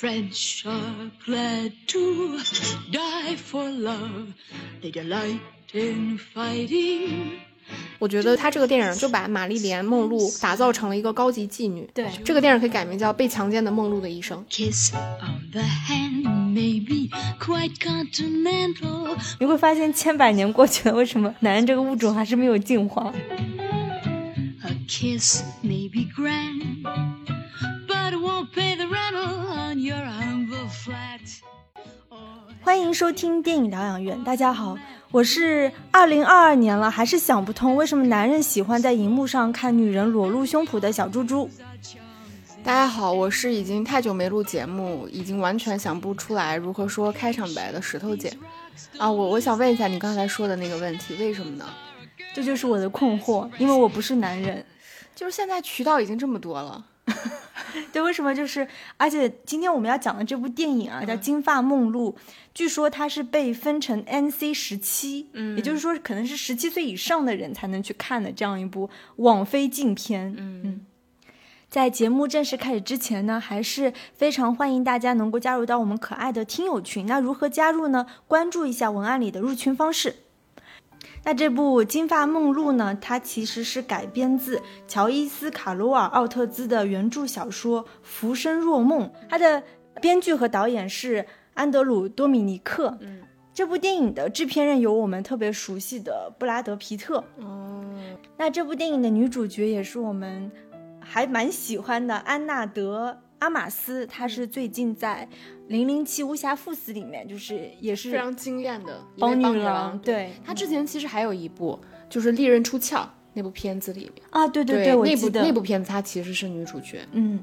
French are glad to die for love. They delight in fighting. 我觉得他这个电影就把玛丽莲梦露打造成了一个高级妓女。对这个电影可以改名叫《被强奸的梦露的一生》。Kiss on the hand may be quite continental. 你会发现千百年过去了，为什么男人这个物种还是没有进化？A kiss may be grand, 欢迎收听电影疗养院，大家好，我是二零二二年了，还是想不通为什么男人喜欢在荧幕上看女人裸露胸脯的小猪猪。大家好，我是已经太久没录节目，已经完全想不出来如何说开场白的石头姐。啊，我我想问一下你刚才说的那个问题，为什么呢？这就是我的困惑，因为我不是男人。就是现在渠道已经这么多了，对，为什么就是？而且今天我们要讲的这部电影啊，叫《金发梦露》，据说它是被分成 NC 十七，嗯，也就是说可能是十七岁以上的人才能去看的这样一部网飞禁片，嗯嗯。在节目正式开始之前呢，还是非常欢迎大家能够加入到我们可爱的听友群。那如何加入呢？关注一下文案里的入群方式。那这部《金发梦露》呢，它其实是改编自乔伊斯·卡罗尔·奥特兹的原著小说《浮生若梦》，它的编剧和导演是安德鲁·多米尼克。嗯，这部电影的制片人有我们特别熟悉的布拉德·皮特。哦，那这部电影的女主角也是我们还蛮喜欢的安娜德·阿玛斯，他是最近在《零零七无暇赴死》里面，就是也是非常惊艳的帮帮女郎。对他之前其实还有一部，就是《利刃出鞘》那部片子里面，啊，对对对，我那部那部片子她其实是女主角。嗯，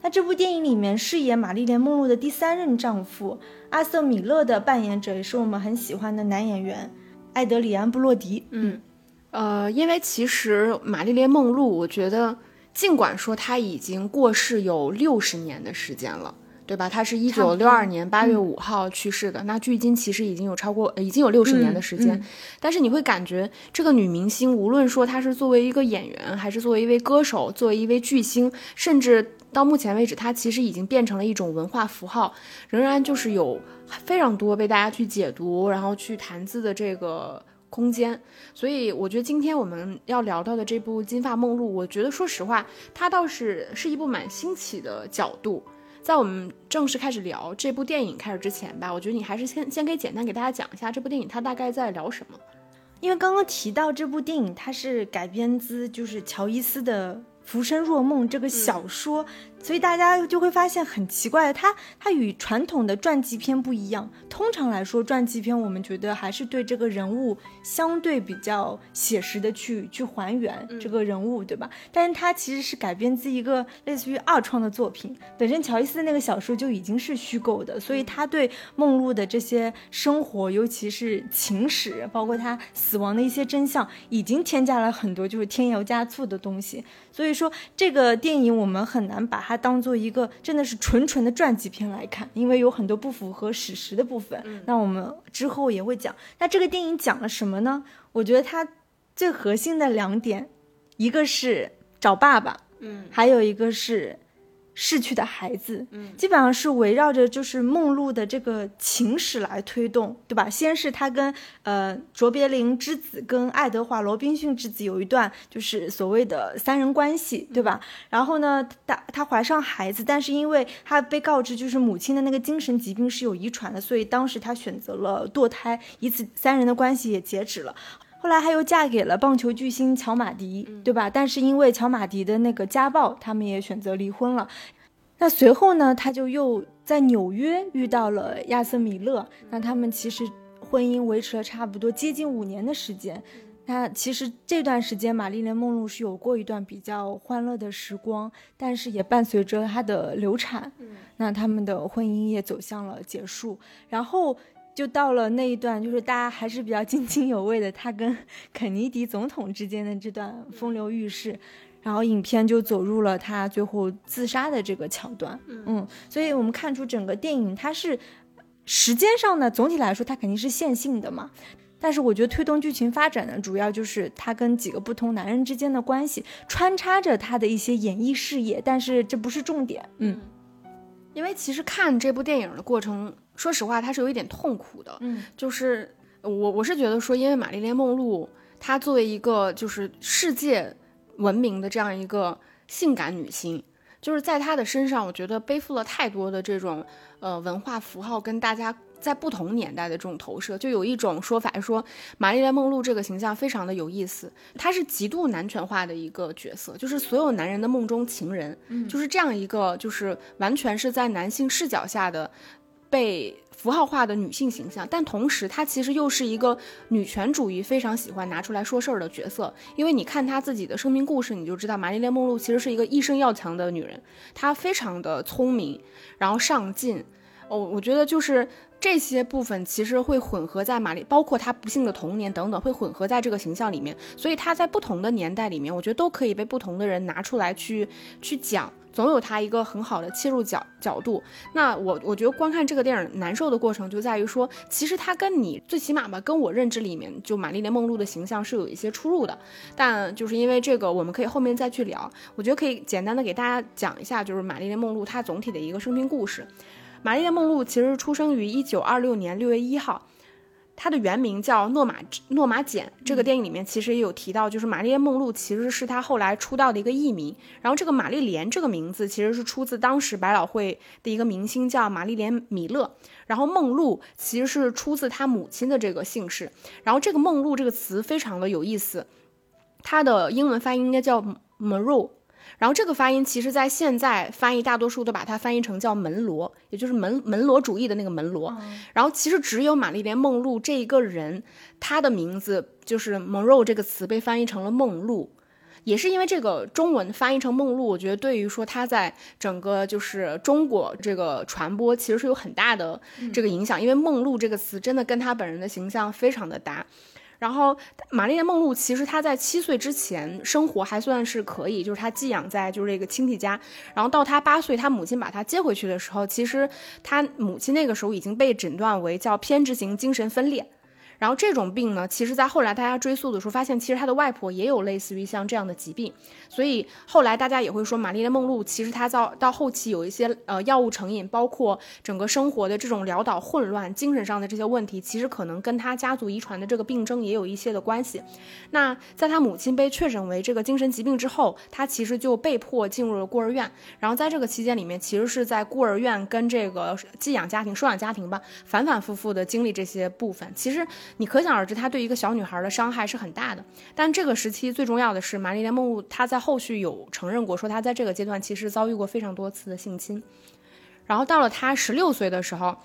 那这部电影里面饰演玛丽莲梦露的第三任丈夫阿瑟米勒的扮演者，也是我们很喜欢的男演员艾德里安布洛迪。嗯，呃，因为其实玛丽莲梦露，我觉得尽管说她已经过世有六十年的时间了。对吧？她是一九六二年八月五号去世的，那距今其实已经有超过，呃已经有六十年的时间。嗯嗯但是你会感觉这个女明星，无论说她是作为一个演员，还是作为一位歌手，作为一位巨星，甚至到目前为止，她其实已经变成了一种文化符号，仍然就是有非常多被大家去解读，然后去谈资的这个。空间，所以我觉得今天我们要聊到的这部《金发梦露》，我觉得说实话，它倒是是一部蛮新奇的角度。在我们正式开始聊这部电影开始之前吧，我觉得你还是先先可以简单给大家讲一下这部电影它大概在聊什么。因为刚刚提到这部电影，它是改编自就是乔伊斯的《浮生若梦》这个小说，所以大家就会发现很奇怪，它它与传统的传记片不一样。通常来说，传记片我们觉得还是对这个人物相对比较写实的去去还原这个人物，对吧？但是它其实是改编自一个类似于二创的作品，本身乔伊斯的那个小说就已经是虚构的，所以他对梦露的这些生活，尤其是情史，包括他死亡的一些真相，已经添加了很多就是添油加醋的东西。所以说，这个电影我们很难把它当做一个真的是纯纯的传记片来看，因为有很多不符合史实的部分。那我们之后也会讲。那这个电影讲了什么呢？我觉得它最核心的两点，一个是找爸爸，嗯还有一个是逝去的孩子，嗯基本上是围绕着就是梦露的这个情史来推动，对吧？先是他跟呃卓别林之子跟爱德华罗宾逊之子有一段就是所谓的三人关系，对吧？然后呢，她她怀上孩子，但是因为她被告知就是母亲的那个精神疾病是有遗传的，所以当时她选择了堕胎，以此三人的关系也截止了。后来她又嫁给了棒球巨星乔马迪，对吧？但是因为乔马迪的那个家暴，他们也选择离婚了。那随后呢，她就又在纽约遇到了亚瑟米勒，那他们其实婚姻维持了差不多接近五年的时间。那其实这段时间，玛丽莲梦露是有过一段比较欢乐的时光，但是也伴随着她的流产，那他们的婚姻也走向了结束。然后就到了那一段，就是大家还是比较津津有味的，他跟 肯尼迪总统之间的这段风流韵事。然后影片就走入了他最后自杀的这个桥段，嗯，所以我们看出整个电影它是时间上呢，总体来说它肯定是线性的嘛，但是我觉得推动剧情发展呢，主要就是他跟几个不同男人之间的关系，穿插着他的一些演艺事业，但是这不是重点，嗯。因为其实看这部电影的过程，说实话，它是有一点痛苦的。嗯，就是我我是觉得说，因为玛丽莲梦露她作为一个就是世界闻名的这样一个性感女星，就是在她的身上，我觉得背负了太多的这种呃文化符号跟大家。在不同年代的这种投射，就有一种说法说，玛丽莲梦露这个形象非常的有意思，她是极度男权化的一个角色，就是所有男人的梦中情人，就是这样一个，就是完全是在男性视角下的被符号化的女性形象，但同时她其实又是一个女权主义非常喜欢拿出来说事儿的角色，因为你看她自己的生命故事，你就知道玛丽莲梦露其实是一个一生要强的女人，她非常的聪明，然后上进，哦，我觉得就是。这些部分其实会混合在玛丽，包括她不幸的童年等等，会混合在这个形象里面。所以她在不同的年代里面，我觉得都可以被不同的人拿出来去去讲，总有她一个很好的切入角角度。那我我觉得观看这个电影难受的过程就在于说，其实她跟你最起码吧，跟我认知里面就玛丽莲梦露的形象是有一些出入的。但就是因为这个，我们可以后面再去聊。我觉得可以简单的给大家讲一下，就是玛丽莲梦露她总体的一个生命故事。玛丽莲·梦露其实出生于一九二六年六月一号，她的原名叫诺玛诺玛简。这个电影里面其实也有提到，就是玛丽莲·梦露其实是她后来出道的一个艺名。然后这个玛丽莲这个名字其实是出自当时百老汇的一个明星叫玛丽莲·米勒。然后梦露其实是出自她母亲的这个姓氏。然后这个梦露这个词非常的有意思，它的英文发音应该叫 Maro。然后这个发音，其实在现在翻译大多数都把它翻译成叫门罗，也就是门门罗主义的那个门罗。然后其实只有玛丽莲梦露这一个人，她的名字就是 Monroe 这个词被翻译成了梦露，也是因为这个中文翻译成梦露，我觉得对于说她在整个就是中国这个传播其实是有很大的这个影响，因为梦露这个词真的跟她本人的形象非常的搭。然后，玛丽莲梦露其实她在七岁之前生活还算是可以，就是她寄养在就是这个亲戚家。然后到她八岁，她母亲把她接回去的时候，其实她母亲那个时候已经被诊断为叫偏执型精神分裂。然后这种病呢，其实，在后来大家追溯的时候，发现其实他的外婆也有类似于像这样的疾病，所以后来大家也会说，玛丽莲梦露其实她到到后期有一些呃药物成瘾，包括整个生活的这种潦倒混乱、精神上的这些问题，其实可能跟她家族遗传的这个病症也有一些的关系。那在她母亲被确诊为这个精神疾病之后，她其实就被迫进入了孤儿院。然后在这个期间里面，其实是在孤儿院跟这个寄养家庭、收养家庭吧，反反复复的经历这些部分。其实。你可想而知，他对一个小女孩的伤害是很大的。但这个时期最重要的是，玛丽莲梦露她在后续有承认过，说她在这个阶段其实遭遇过非常多次的性侵。然后到了她十六岁的时候。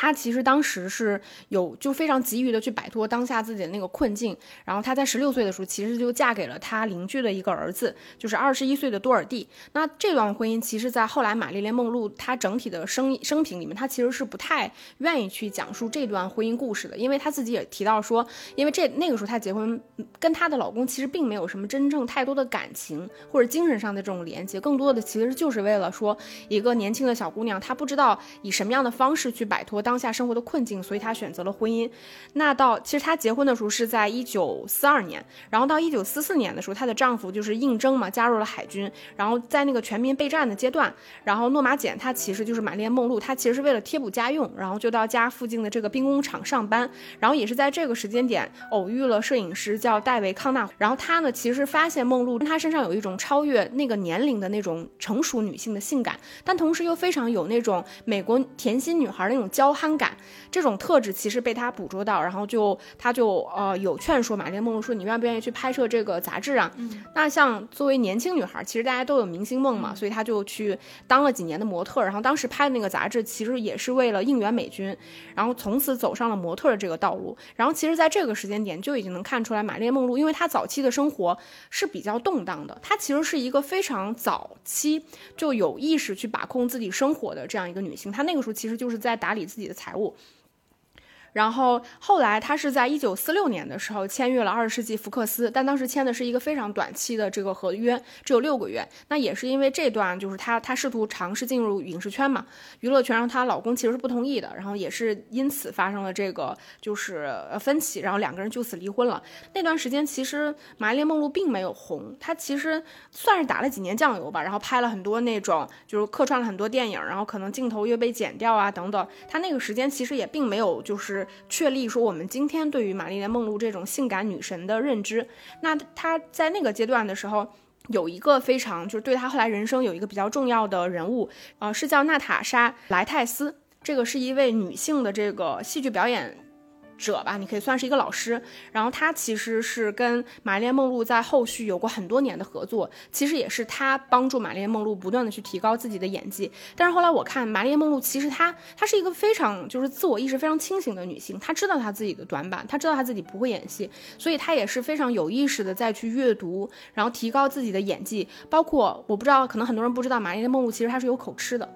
她其实当时是有就非常急于的去摆脱当下自己的那个困境，然后她在十六岁的时候，其实就嫁给了她邻居的一个儿子，就是二十一岁的多尔蒂。那这段婚姻，其实在后来玛丽莲梦露她整体的生生平里面，她其实是不太愿意去讲述这段婚姻故事的，因为她自己也提到说，因为这那个时候她结婚跟她的老公其实并没有什么真正太多的感情或者精神上的这种连接，更多的其实就是为了说一个年轻的小姑娘，她不知道以什么样的方式去摆脱。当下生活的困境，所以她选择了婚姻。那到其实她结婚的时候是在一九四二年，然后到一九四四年的时候，她的丈夫就是应征嘛，加入了海军。然后在那个全民备战的阶段，然后诺玛简她其实就是玛丽莲梦露，她其实是为了贴补家用，然后就到家附近的这个兵工厂上班。然后也是在这个时间点偶遇了摄影师叫戴维康纳。然后他呢，其实发现梦露她身上有一种超越那个年龄的那种成熟女性的性感，但同时又非常有那种美国甜心女孩那种娇。高憨感这种特质其实被他捕捉到，然后就他就呃有劝说玛丽莲梦露说你愿不愿意去拍摄这个杂志啊？嗯，那像作为年轻女孩，其实大家都有明星梦嘛，所以他就去当了几年的模特，然后当时拍的那个杂志其实也是为了应援美军，然后从此走上了模特的这个道路。然后其实在这个时间点就已经能看出来，玛丽莲梦露因为她早期的生活是比较动荡的，她其实是一个非常早期就有意识去把控自己生活的这样一个女性。她那个时候其实就是在打理自。自己的财务，然后后来他是在一九四六年的时候签约了二十世纪福克斯，但当时签的是一个非常短期的这个合约，只有六个月。那也是因为这段就是她她试图尝试进入影视圈嘛，娱乐圈，让她老公其实是不同意的，然后也是因此发生了这个就是呃分歧，然后两个人就此离婚了。那段时间其实玛丽莲梦露并没有红，她其实算是打了几年酱油吧，然后拍了很多那种就是客串了很多电影，然后可能镜头又被剪掉啊等等。她那个时间其实也并没有就是确立说我们今天对于玛丽莲梦露这种性感女神的认知。那她在那个阶段的时候。有一个非常就是对她后来人生有一个比较重要的人物，呃，是叫娜塔莎莱泰斯，这个是一位女性的这个戏剧表演者吧，你可以算是一个老师。然后她其实是跟玛丽莲梦露在后续有过很多年的合作，其实也是她帮助玛丽莲梦露不断的去提高自己的演技。但是后来我看玛丽莲梦露，其实她她是一个非常就是自我意识非常清醒的女性，她知道她自己的短板，她知道她自己不会演戏，所以她也是非常有意识的再去阅读，然后提高自己的演技。包括我不知道，可能很多人不知道，玛丽莲梦露其实她是有口吃的。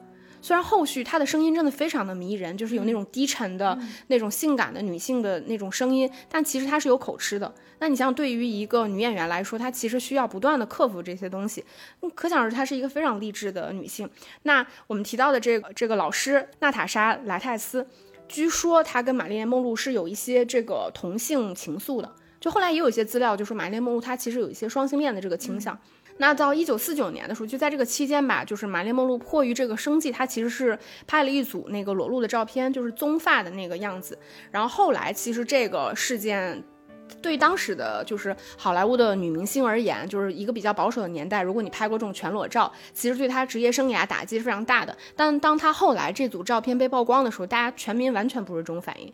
虽然后续她的声音真的非常的迷人，就是有那种低沉的那种性感的女性的那种声音，但其实她是有口吃的。那你像对于一个女演员来说，她其实需要不断的克服这些东西，嗯可想而知她是一个非常励志的女性。那我们提到的这个这个老师娜塔莎莱泰斯，据说她跟玛丽莲梦露是有一些这个同性情愫的。就后来也有一些资料，就说玛丽莲梦露她其实有一些双性恋的这个倾向。那到一九四九年的时候，就在这个期间吧，就是玛丽梦露迫于这个生计，她其实是拍了一组那个裸露的照片，就是棕发的那个样子。然后后来其实这个事件。对当时的就是好莱坞的女明星而言，就是一个比较保守的年代。如果你拍过这种全裸照，其实对她职业生涯打击是非常大的。但当她后来这组照片被曝光的时候，大家全民完全不是这种反应。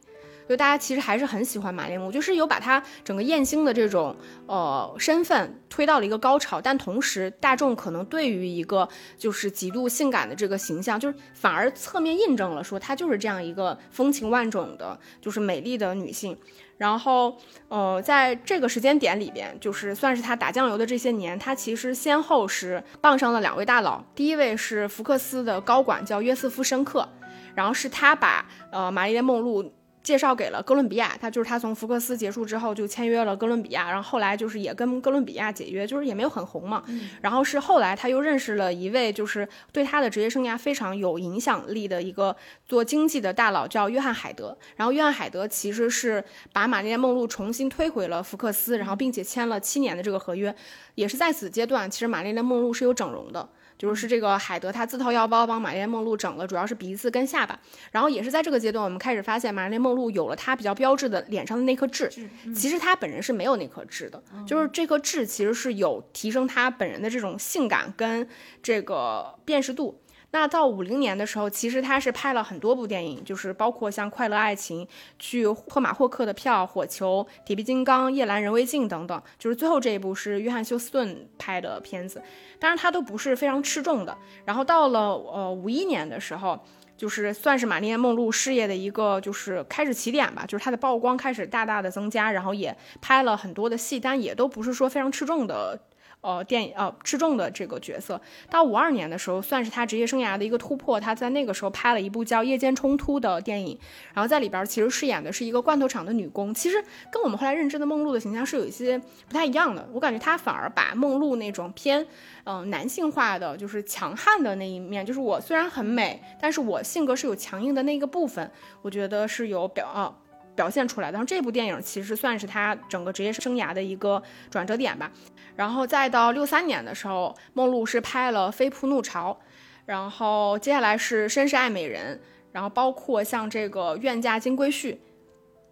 就大家其实还是很喜欢玛丽莲梦露，就是有把她整个艳星的这种呃身份推到了一个高潮，但同时大众可能对于一个就是极度性感的这个形象，就是反而侧面印证了说她就是这样一个风情万种的，就是美丽的女性。然后，呃，在这个时间点里边，就是算是他打酱油的这些年，他其实先后是傍上了两位大佬。第一位是福克斯的高管，叫约瑟夫·申克，然后是他把呃玛丽莲·梦露介绍给了哥伦比亚，他就是他从福克斯结束之后就签约了哥伦比亚，然后后来就是也跟哥伦比亚解约，就是也没有很红嘛。然后是后来他又认识了一位就是对他的职业生涯非常有影响力的一个做经济的大佬，叫约翰海德。然后约翰海德其实是把玛丽莲梦露重新推回了福克斯，然后并且签了七年的这个合约，也是在此阶段，其实玛丽莲梦露是有整容的。就是是这个海德他自掏腰包帮玛丽莲梦露整了，主要是鼻子跟下巴。然后也是在这个阶段，我们开始发现玛丽莲梦露有了她比较标志的脸上的那颗痣。其实她本人是没有那颗痣的，就是这颗痣其实是有提升她本人的这种性感跟这个辨识度。那到五零年的时候，其实他是拍了很多部电影，就是包括像《快乐爱情》、去赫马霍克的票、火球、铁臂金刚、夜阑人未静等等。就是最后这一部是约翰休斯顿拍的片子，当然他都不是非常吃重的。然后到了呃五一年的时候，就是算是玛丽莲梦露事业的一个就是开始起点吧，就是她的曝光开始大大的增加，然后也拍了很多的戏，但也都不是说非常吃重的。呃，电影呃吃重的这个角色，到五二年的时候，算是他职业生涯的一个突破。他在那个时候拍了一部叫《夜间冲突》的电影，然后在里边其实饰演的是一个罐头厂的女工。其实跟我们后来认知的梦露的形象是有一些不太一样的。我感觉他反而把梦露那种偏嗯、男性化的，就是强悍的那一面，就是我虽然很美，但是我性格是有强硬的那个部分，我觉得是有表啊。表现出来的。然后这部电影其实算是他整个职业生涯的一个转折点吧。然后再到六三年的时候，梦露是拍了《飞扑怒潮》，然后接下来是《绅士爱美人》，然后包括像这个《怨嫁金龟婿》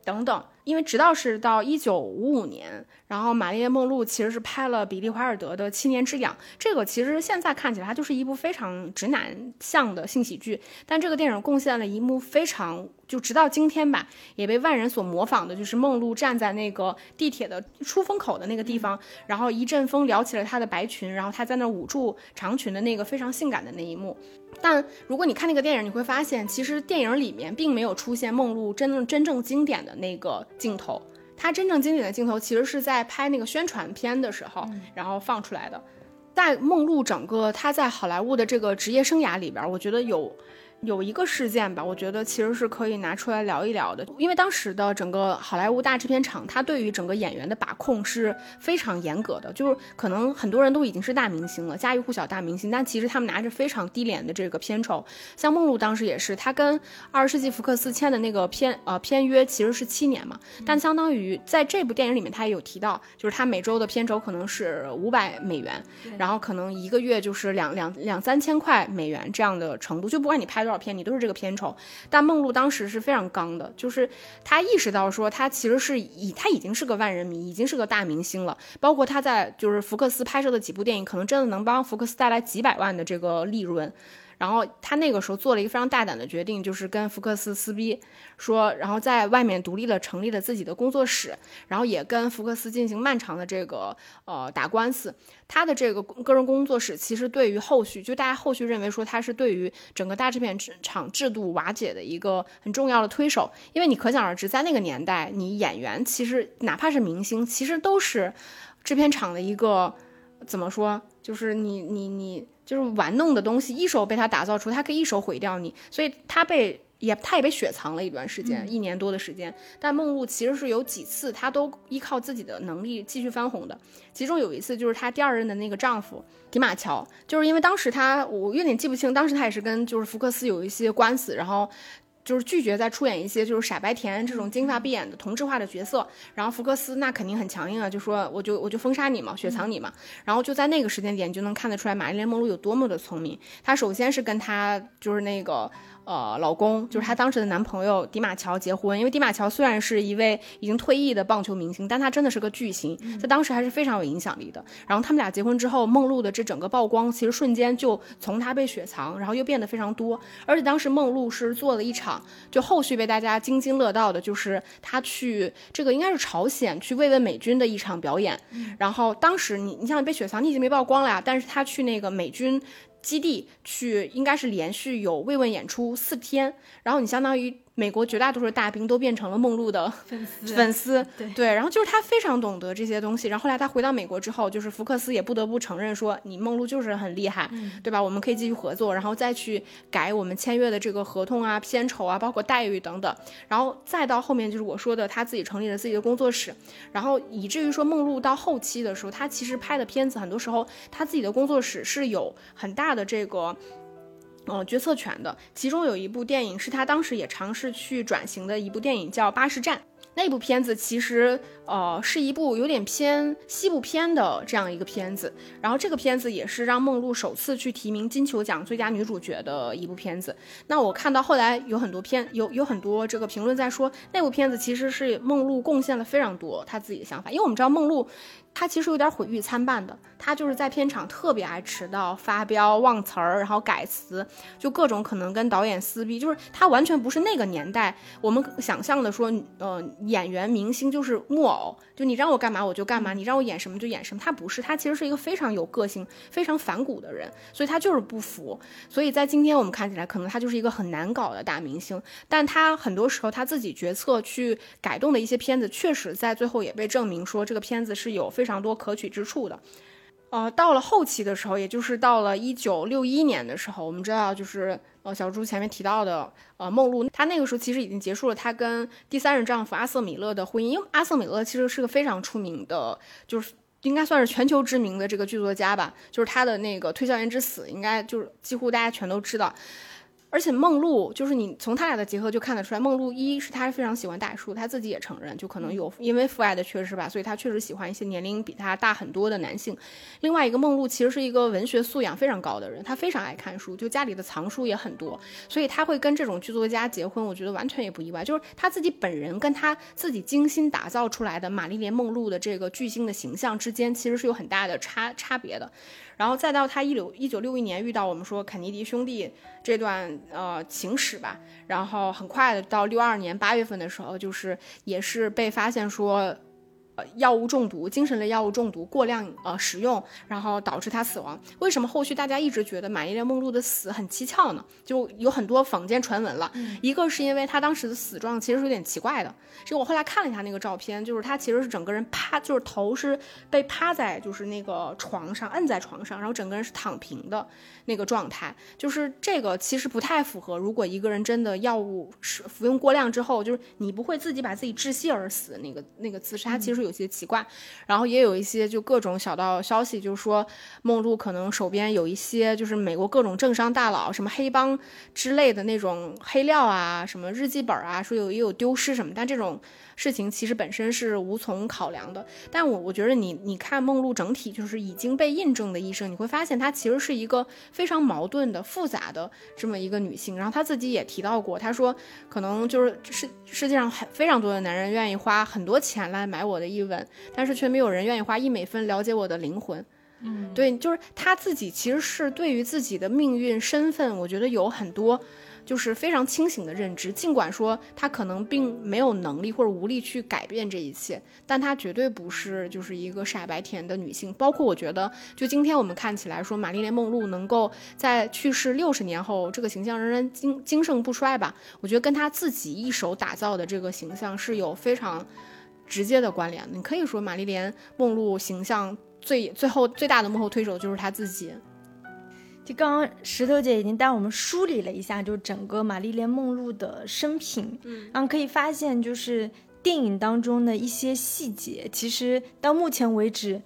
等等。因为直到是到一九五五年，然后玛丽莲梦露其实是拍了比利华尔德的《七年之痒》，这个其实现在看起来它就是一部非常直男向的性喜剧，但这个电影贡献了一幕非常就直到今天吧，也被万人所模仿的，就是梦露站在那个地铁的出风口的那个地方，然后一阵风撩起了她的白裙，然后她在那捂住长裙的那个非常性感的那一幕。但如果你看那个电影，你会发现，其实电影里面并没有出现梦露真正真正经典的那个镜头，她真正经典的镜头其实是在拍那个宣传片的时候，然后放出来的。在梦露整个她在好莱坞的这个职业生涯里边，我觉得有有一个事件吧，我觉得其实是可以拿出来聊一聊的，因为当时的整个好莱坞大制片厂，它对于整个演员的把控是非常严格的，就是可能很多人都已经是大明星了，家喻户晓大明星，但其实他们拿着非常低廉的这个片酬。像梦露当时也是，他跟二十世纪福克斯签的那个片呃片约其实是七年嘛，但相当于在这部电影里面，他也有提到，就是他每周的片酬可能是五百美元，然后可能一个月就是两两两三千块美元这样的程度，就不管你拍多少片，你都是这个片酬。但梦露当时是非常刚的，就是她意识到说，她其实是以她已经是个万人迷，已经是个大明星了。包括她在就是福克斯拍摄的几部电影，可能真的能帮福克斯带来几百万的这个利润。然后他那个时候做了一个非常大胆的决定，就是跟福克斯撕逼，说，然后在外面独立的成立了自己的工作室，然后也跟福克斯进行漫长的这个呃打官司。他的这个个人工作室其实对于后续，就大家后续认为说他是对于整个大制片厂制度瓦解的一个很重要的推手，因为你可想而知，在那个年代，你演员其实哪怕是明星，其实都是制片厂的一个怎么说，就是你你你。就是玩弄的东西，一手被他打造出，他可以一手毁掉你，所以他被也他也被雪藏了一段时间，一年多的时间。但梦露其实是有几次，她都依靠自己的能力继续翻红的。其中有一次就是她第二任的那个丈夫迪马乔，就是因为当时她我有点记不清，当时她也是跟就是福克斯有一些官司，然后。就是拒绝再出演一些就是傻白甜这种金发碧眼的同质化的角色，然后福克斯那肯定很强硬啊，就说我就我就封杀你嘛，雪藏你嘛。然后就在那个时间点就能看得出来玛丽莲梦露有多么的聪明。她首先是跟他就是那个。呃，老公就是她当时的男朋友迪马乔结婚，因为迪马乔虽然是一位已经退役的棒球明星，但他真的是个巨星，在当时还是非常有影响力的。然后他们俩结婚之后，梦露的这整个曝光，其实瞬间就从她被雪藏，然后又变得非常多。而且当时梦露是做了一场，就后续被大家津津乐道的，就是她去这个应该是朝鲜去慰问美军的一场表演。然后当时你你想被雪藏，你已经没曝光了呀，但是她去那个美军。基地去应该是连续有慰问演出四天，然后你相当于。美国绝大多数大兵都变成了梦露的粉丝，粉丝对对，然后就是他非常懂得这些东西。然后后来他回到美国之后，就是福克斯也不得不承认说，你梦露就是很厉害，对吧？我们可以继续合作，然后再去改我们签约的这个合同啊、片酬啊，包括待遇等等。然后再到后面就是我说的，他自己成立了自己的工作室，然后以至于说梦露到后期的时候，他其实拍的片子很多时候他自己的工作室是有很大的这个。呃，决策权的，其中有一部电影是他当时也尝试去转型的一部电影，叫《巴士站》。那部片子其实呃是一部有点偏西部片的这样一个片子，然后这个片子也是让梦露首次去提名金球奖最佳女主角的一部片子。那我看到后来有很多片有有很多这个评论在说，那部片子其实是梦露贡献了非常多她自己的想法，因为我们知道梦露。他其实有点毁誉参半的，他就是在片场特别爱迟到、发飙、忘词儿，然后改词，就各种可能跟导演撕逼，就是他完全不是那个年代我们想象的说，呃，演员明星就是木偶，就你让我干嘛我就干嘛，你让我演什么就演什么，他不是，他其实是一个非常有个性、非常反骨的人，所以他就是不服，所以在今天我们看起来，可能他就是一个很难搞的大明星，但他很多时候他自己决策去改动的一些片子，确实在最后也被证明说这个片子是有非。非常多可取之处的，呃，到了后期的时候，也就是到了一九六一年的时候，我们知道，就是呃，小猪前面提到的，呃，梦露，她那个时候其实已经结束了她跟第三任丈夫阿瑟米勒的婚姻，因为阿瑟米勒其实是个非常出名的，就是应该算是全球知名的这个剧作家吧，就是他的那个《推销员之死》，应该就是几乎大家全都知道。而且梦露就是你从他俩的结合就看得出来，梦露一是她非常喜欢大叔，他自己也承认，就可能有因为父爱的缺失吧，所以他确实喜欢一些年龄比他大很多的男性。另外一个梦露其实是一个文学素养非常高的人，他非常爱看书，就家里的藏书也很多，所以他会跟这种剧作家结婚，我觉得完全也不意外。就是他自己本人跟他自己精心打造出来的玛丽莲梦露的这个巨星的形象之间，其实是有很大的差差别的。然后再到他一六一九六一年遇到我们说肯尼迪兄弟这段呃情史吧，然后很快的到六二年八月份的时候，就是也是被发现说，呃药物中毒，精神类药物中毒过量呃使用，然后导致他死亡。为什么后续大家一直觉得玛丽莲梦露的死很蹊跷呢？就有很多坊间传闻了。一个是因为他当时的死状其实是有点奇怪的，就我后来看了一下那个照片，就是他其实是整个人趴，就是头是被趴在就是那个床上，摁在床上，然后整个人是躺平的那个状态。就是这个其实不太符合，如果一个人真的药物是服用过量之后，就是你不会自己把自己窒息而死，那个那个自杀其实有些奇怪。然后也有一些就各种小道消息，就是说梦露可能手边有一些就是美国各种政商大佬，什么黑帮之类的那种黑料啊，什么日记本啊，说有也有丢失什么，但这种事情其实本身是无从考量的。但我我觉得你你看梦露整体就是已经被印证的医生，你会发现她其实是一个非常矛盾的、复杂的这么一个女性。然后她自己也提到过，她说可能就是世世界上很非常多的男人愿意花很多钱来买我的一吻，但是却没有人愿意花一美分了解我的灵魂。嗯，对，就是她自己其实是对于自己的命运、身份，我觉得有很多。就是非常清醒的认知，尽管说她可能并没有能力或者无力去改变这一切，但她绝对不是就是一个傻白甜的女性。包括我觉得，就今天我们看起来说，玛丽莲梦露能够在去世六十年后，这个形象仍然精精盛不衰吧？我觉得跟她自己一手打造的这个形象是有非常直接的关联。你可以说，玛丽莲梦露形象最最后最大的幕后推手就是她自己。就刚刚石头姐已经带我们梳理了一下，就整个玛丽莲梦露的生平，嗯，然后可以发现，就是电影当中的一些细节，其实到目前为止，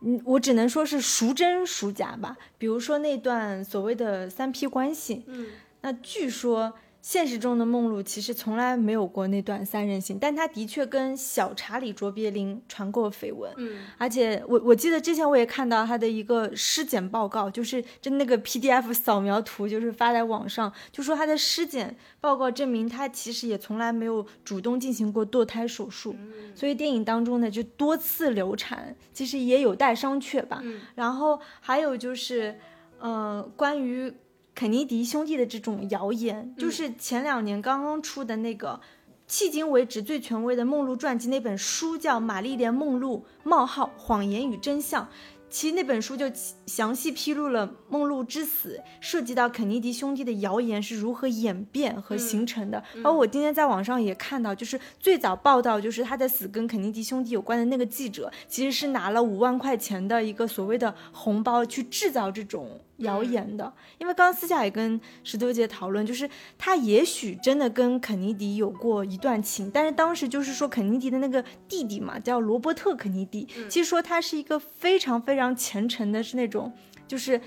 嗯，我只能说是孰真孰假吧。比如说那段所谓的三 P 关系，嗯，那据说。现实中的梦露其实从来没有过那段三人行，但她的确跟小查理卓别林传过绯闻。嗯，而且我我记得之前我也看到他的一个尸检报告，就是就那个 PDF 扫描图，就是发在网上，就说他的尸检报告证明他其实也从来没有主动进行过堕胎手术。所以电影当中呢，就多次流产，其实也有待商榷吧。然后还有就是，呃，关于。肯尼迪兄弟的这种谣言，就是前两年刚刚出的那个，迄今为止最权威的梦露传记那本书，叫《玛丽莲梦露：冒号谎言与真相》。其实那本书就详细披露了梦露之死涉及到肯尼迪兄弟的谣言是如何演变和形成的。包括我今天在网上也看到，就是最早报道就是他的死跟肯尼迪兄弟有关的那个记者，其实是拿了五万块钱的一个所谓的红包去制造这种谣言的。因为刚刚私下也跟石头姐讨论，就是他也许真的跟肯尼迪有过一段情，但是当时就是说肯尼迪的那个弟弟嘛，叫罗伯特肯尼迪，其实说他是一个非常非常。非常虔诚的是那种，就是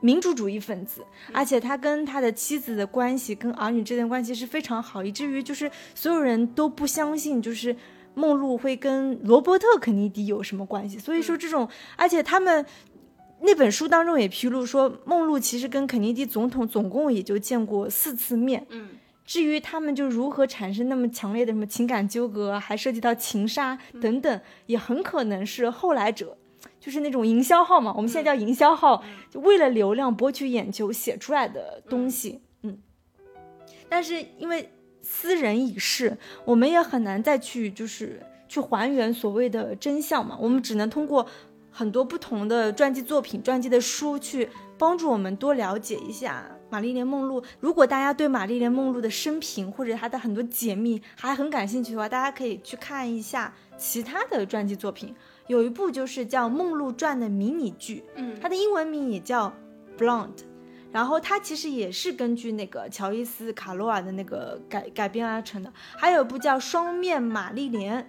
民主主义分子，而且他跟他的妻子的关系，跟儿女之间关系是非常好，以至于就是所有人都不相信，就是梦露会跟罗伯特肯尼迪有什么关系。所以说这种，而且他们那本书当中也披露说，梦露其实跟肯尼迪总统总共也就见过四次面。嗯，至于他们就如何产生那么强烈的什么情感纠葛，还涉及到情杀等等，也很可能是后来者。就是那种营销号嘛，我们现在叫营销号，就为了流量博取眼球写出来的东西，嗯。但是因为斯人已逝，我们也很难再去就是去还原所谓的真相嘛。我们只能通过很多不同的传记作品、传记的书去帮助我们多了解一下玛丽莲梦露。如果大家对玛丽莲梦露的生平或者她的很多解密还很感兴趣的话，大家可以去看一下其他的传记作品。有一部就是叫《梦露传》的迷你剧，嗯，它的英文名也叫《Blonde》，然后它其实也是根据那个乔伊斯·卡罗尔的那个改改编而成的。还有一部叫《双面玛丽莲》，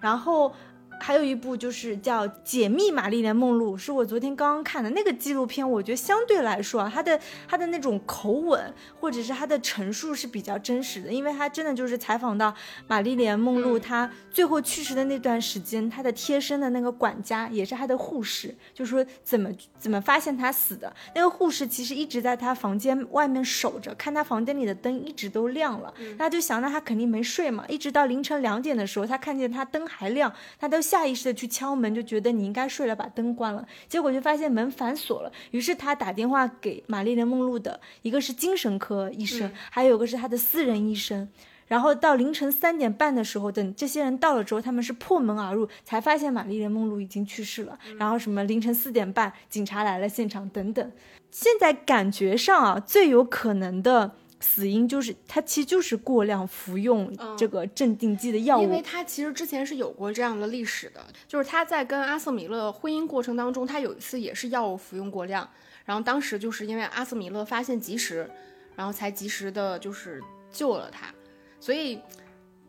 然后。还有一部就是叫《解密玛丽莲梦露》，是我昨天刚刚看的那个纪录片。我觉得相对来说啊，他的他的那种口吻或者是他的陈述是比较真实的，因为他真的就是采访到玛丽莲梦露她最后去世的那段时间，她的贴身的那个管家也是她的护士，就说怎么怎么发现她死的。那个护士其实一直在她房间外面守着，看她房间里的灯一直都亮了，那就想那她肯定没睡嘛。一直到凌晨两点的时候，她看见她灯还亮，她都。下意识的去敲门，就觉得你应该睡了，把灯关了。结果就发现门反锁了。于是他打电话给玛丽莲梦露的，一个是精神科医生，还有个是他的私人医生。然后到凌晨三点半的时候，等这些人到了之后，他们是破门而入，才发现玛丽莲梦露已经去世了。然后什么凌晨四点半，警察来了现场等等。现在感觉上啊，最有可能的死因就是他其实就是过量服用这个镇定剂的药物，因为他其实之前是有过这样的历史的，就是他在跟阿瑟米勒婚姻过程当中，他有一次也是药物服用过量，然后当时就是因为阿瑟米勒发现及时，然后才及时的就是救了他。所以，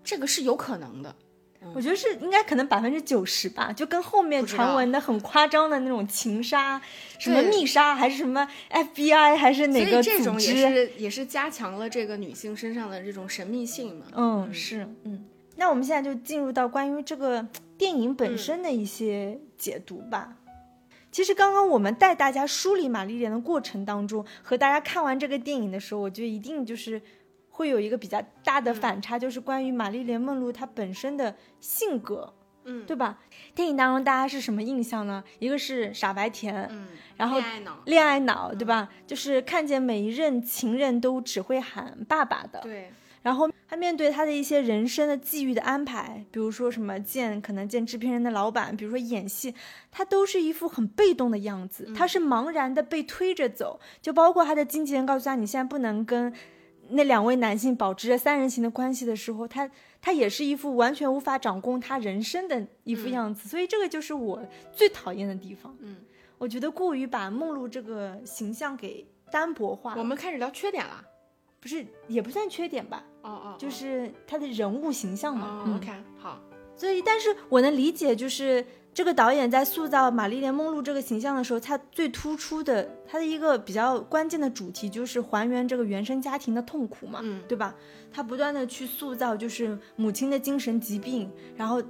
这个是有可能的。我觉得是应该可能百分之九十吧，就跟后面传闻的很夸张的那种情杀、什么密杀，还是什么 FBI 还是哪个组织，这种也是也是加强了这个女性身上的这种神秘性嘛。嗯，是，嗯。那我们现在就进入到关于这个电影本身的一些解读吧。其实刚刚我们带大家梳理玛丽莲的过程当中，和大家看完这个电影的时候，我觉得一定就是。会有一个比较大的反差，就是关于玛丽莲梦露她本身的性格，嗯，对吧？电影当中大家是什么印象呢？一个是傻白甜，嗯，然后恋爱脑，恋爱脑，对吧？就是看见每一任情人都只会喊爸爸的，对。然后他面对他的一些人生的际遇的安排，比如说什么见可能见制片人的老板，比如说演戏，他都是一副很被动的样子，他是茫然的被推着走，就包括他的经纪人告诉他，你现在不能跟。那两位男性保持着三人行的关系的时候，他他也是一副完全无法掌控他人生的一副样子，所以这个就是我最讨厌的地方。嗯，我觉得过于把梦露这个形象给单薄化。我们开始聊缺点了，不是也不算缺点吧？哦哦，就是他的人物形象嘛。OK，好。所以，但是我能理解，就是。这个导演在塑造玛丽莲梦露这个形象的时候，他最突出的，他的一个比较关键的主题就是还原这个原生家庭的痛苦嘛，嗯，对吧？他不断的去塑造，就是母亲的精神疾病，然后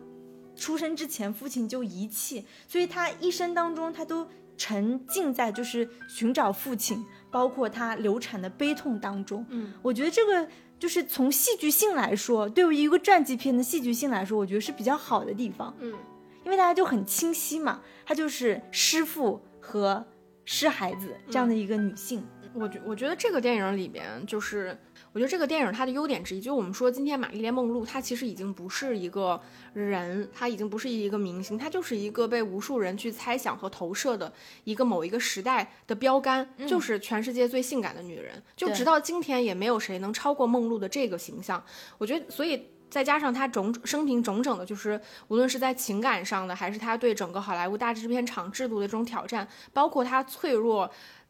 出生之前父亲就遗弃，所以他一生当中他都沉浸在就是寻找父亲，包括他流产的悲痛当中。嗯，我觉得这个就是从戏剧性来说，对于一个传记片的戏剧性来说，我觉得是比较好的地方。嗯。因为大家就很清晰嘛，她就是师傅和师孩子这样的一个女性。我觉我觉得这个电影里边，就是我觉得这个电影它的优点之一，就是我们说今天玛丽莲梦露她其实已经不是一个人，她已经不是一个明星，她就是一个被无数人去猜想和投射的一个某一个时代的标杆，就是全世界最性感的女人。就直到今天也没有谁能超过梦露的这个形象。我觉得，所以。再加上他种种生平种种的，就是无论是在情感上的，还是他对整个好莱坞大制片厂制度的这种挑战，包括他脆弱，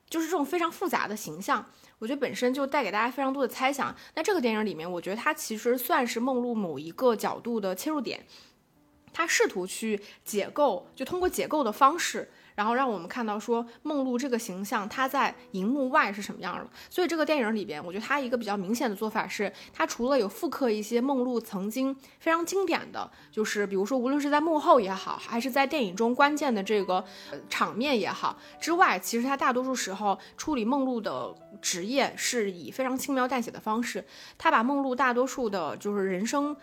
就是这种非常复杂的形象，我觉得本身就带给大家非常多的猜想。那这个电影里面，我觉得它其实算是梦露某一个角度的切入点，他试图去解构，就通过解构的方式。然后让我们看到说梦露这个形象，她在荧幕外是什么样的。所以这个电影里边，我觉得它一个比较明显的做法是，它除了有复刻一些梦露曾经非常经典的，就是比如说无论是在幕后也好，还是在电影中关键的这个场面也好之外，其实它大多数时候处理梦露的职业是以非常轻描淡写的方式，他把梦露大多数的就是人生。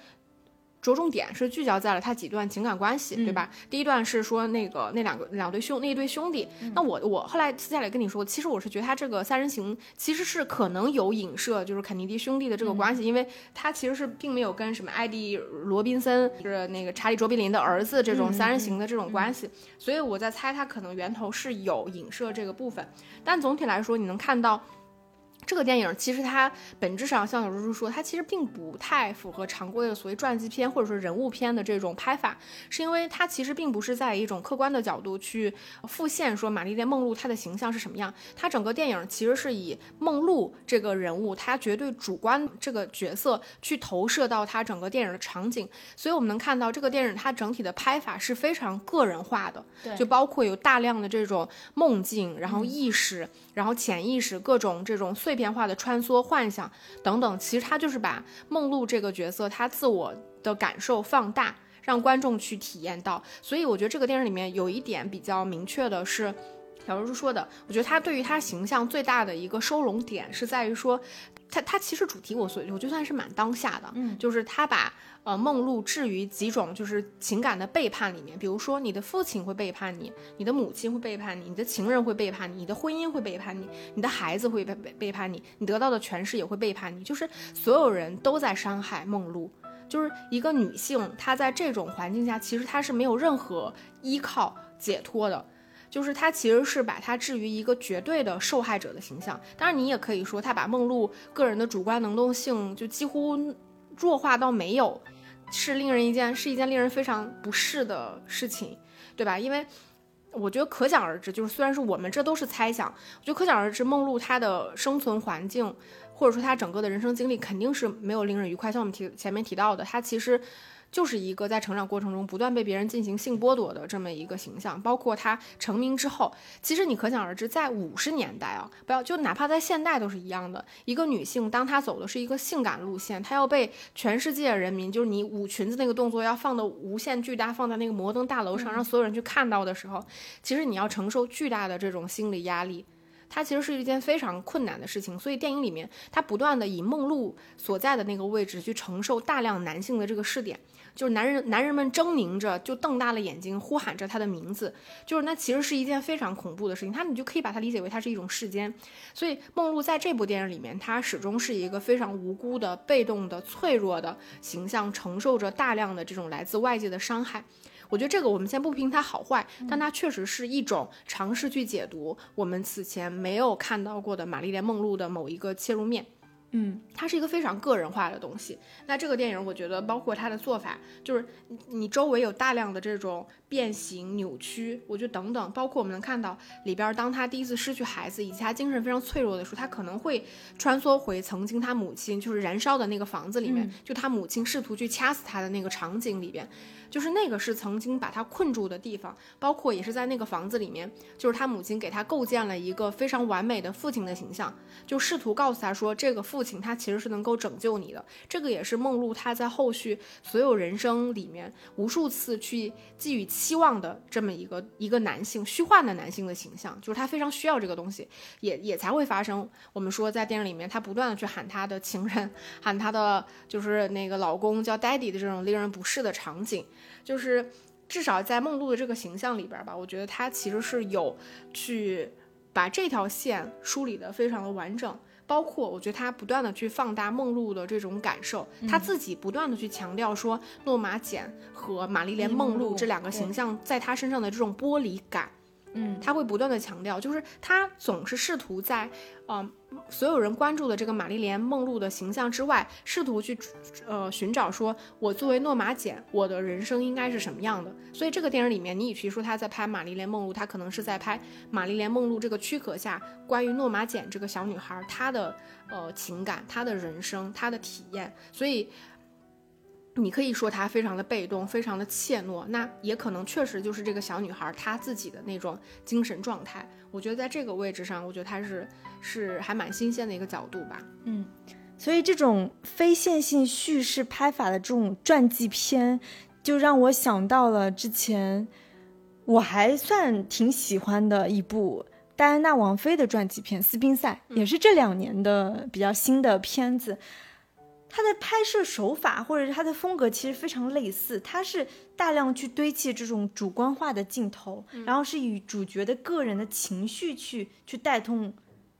着重点是聚焦在了他几段情感关系，对吧？第一段是说那个那两个两对兄那一对兄弟。那我我后来私下里跟你说，其实我是觉得他这个三人行其实是可能有影射，就是肯尼迪兄弟的这个关系，因为他其实是并没有跟什么艾迪罗宾森是那个查理卓别林的儿子这种三人行的这种关系，所以我在猜他可能源头是有影射这个部分。但总体来说，你能看到。这个电影其实它本质上，像小猪猪说，它其实并不太符合常规的所谓传记片或者说人物片的这种拍法，是因为它其实并不是在一种客观的角度去复现说玛丽莲梦露她的形象是什么样，它整个电影其实是以梦露这个人物，她绝对主观这个角色去投射到它整个电影的场景，所以我们能看到这个电影它整体的拍法是非常个人化的，就包括有大量的这种梦境，然后意识，然后潜意识各种这种碎。变化的穿梭、幻想等等，其实他就是把梦露这个角色他自我的感受放大，让观众去体验到。所以我觉得这个电影里面有一点比较明确的是，小如说的，我觉得他对于他形象最大的一个收拢点是在于说，他他其实主题我所我觉得算是蛮当下的，嗯就是他把呃梦露置于几种就是情感的背叛里面，比如说你的父亲会背叛你，你的母亲会背叛你，你的情人会背叛你，你的婚姻会背叛你，你的孩子会背背背叛你，你得到的权势也会背叛你，就是所有人都在伤害梦露。就是一个女性，她在这种环境下，其实她是没有任何依靠解脱的。就是他其实是把他置于一个绝对的受害者的形象。当然，你也可以说他把梦露个人的主观能动性就几乎弱化到没有，是令人一件是一件令人非常不适的事情，对吧？因为我觉得可想而知，就是虽然是我们这都是猜想，我觉得可想而知，梦露她的生存环境或者说她整个的人生经历肯定是没有令人愉快。像我们提前面提到的，她其实。就是一个在成长过程中不断被别人进行性剥夺的这么一个形象，包括她成名之后，其实你可想而知，在五十年代啊，不要就哪怕在现代都是一样的。一个女性，当她走的是一个性感路线，她要被全世界人民，就是你舞裙子那个动作要放的无限巨大，放在那个摩登大楼上，让所有人去看到的时候，其实你要承受巨大的这种心理压力。它其实是一件非常困难的事情，所以电影里面它不断的以梦露所在的那个位置去承受大量男性的这个试点，就是男人男人们狰狞着，就瞪大了眼睛呼喊着他的名字，就是那其实是一件非常恐怖的事情，他你就可以把它理解为它是一种世间。所以梦露在这部电影里面，她始终是一个非常无辜的、被动的、脆弱的形象，承受着大量的这种来自外界的伤害。我觉得这个我们先不评它好坏，但它确实是一种尝试去解读我们此前没有看到过的玛丽莲梦露的某一个切入面。嗯，它是一个非常个人化的东西。那这个电影，我觉得包括它的做法，就是你你周围有大量的这种变形、扭曲，我觉得等等，包括我们能看到里边，当他第一次失去孩子，以及他精神非常脆弱的时候，他可能会穿梭回曾经他母亲就是燃烧的那个房子里面，就他母亲试图去掐死他的那个场景里边。就是那个是曾经把他困住的地方，包括也是在那个房子里面，就是他母亲给他构建了一个非常完美的父亲的形象，就试图告诉他说，这个父亲他其实是能够拯救你的。这个也是梦露他在后续所有人生里面无数次去寄予期望的这么一个一个男性虚幻的男性的形象，就是他非常需要这个东西，也也才会发生。我们说在电影里面，他不断的去喊他的情人，喊他的就是那个老公叫 daddy 的这种令人不适的场景。就是至少在梦露的这个形象里边吧，我觉得她其实是有去把这条线梳理的非常的完整，包括我觉得他不断的去放大梦露的这种感受，他自己不断的去强调说诺玛简和玛丽莲梦露这两个形象在他身上的这种剥离感。嗯，他会不断的强调，就是他总是试图在，呃，所有人关注的这个玛丽莲梦露的形象之外，试图去，呃，寻找说，我作为诺玛简，我的人生应该是什么样的。所以这个电影里面，你与其说他在拍玛丽莲梦露，他可能是在拍玛丽莲梦露这个躯壳下关于诺玛简这个小女孩她的呃情感、她的人生、她的体验。所以。你可以说她非常的被动，非常的怯懦，那也可能确实就是这个小女孩她自己的那种精神状态。我觉得在这个位置上，我觉得她是是还蛮新鲜的一个角度吧。嗯，所以这种非线性叙事拍法的这种传记片，就让我想到了之前我还算挺喜欢的一部戴安娜王妃的传记片《斯宾塞》，也是这两年的比较新的片子。它的拍摄手法或者是它的风格其实非常类似，它是大量去堆砌这种主观化的镜头，然后是以主角的个人的情绪去去带动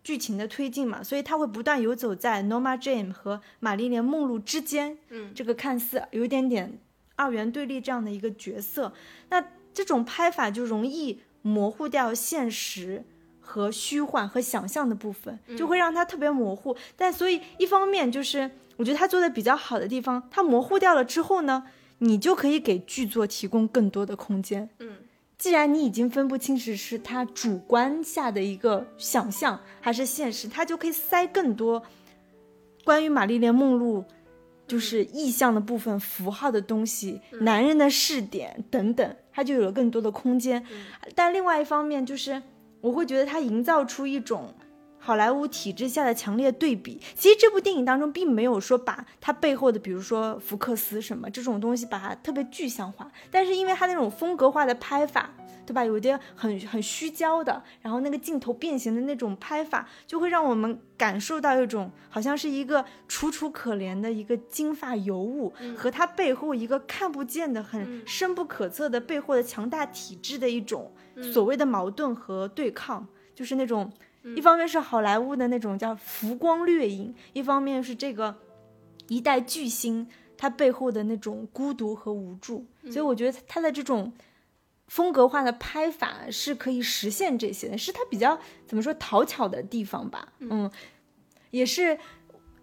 剧情的推进嘛，所以它会不断游走在 Norma Jane 和玛丽莲梦露之间，嗯这个看似有一点点二元对立这样的一个角色，那这种拍法就容易模糊掉现实。和虚幻和想象的部分，就会让它特别模糊。但所以一方面就是，我觉得他做的比较好的地方，它模糊掉了之后呢，你就可以给剧作提供更多的空间。嗯，既然你已经分不清是是他主观下的一个想象还是现实，他就可以塞更多关于玛丽莲梦露就是意象的部分、符号的东西、男人的视点等等，他就有了更多的空间。但另外一方面就是。我会觉得它营造出一种好莱坞体制下的强烈对比。其实这部电影当中并没有说把它背后的，比如说福克斯什么这种东西把它特别具象化，但是因为它那种风格化的拍法，对吧？有点很很虚焦的，然后那个镜头变形的那种拍法，就会让我们感受到一种好像是一个楚楚可怜的一个金发尤物，和他背后一个看不见的、很深不可测的背后的强大体制的一种所谓的矛盾和对抗，就是那种一方面是好莱坞的那种叫浮光掠影，一方面是这个一代巨星。他背后的那种孤独和无助，所以我觉得他的这种风格化的拍法是可以实现这些的，是他比较怎么说讨巧的地方吧。嗯，也是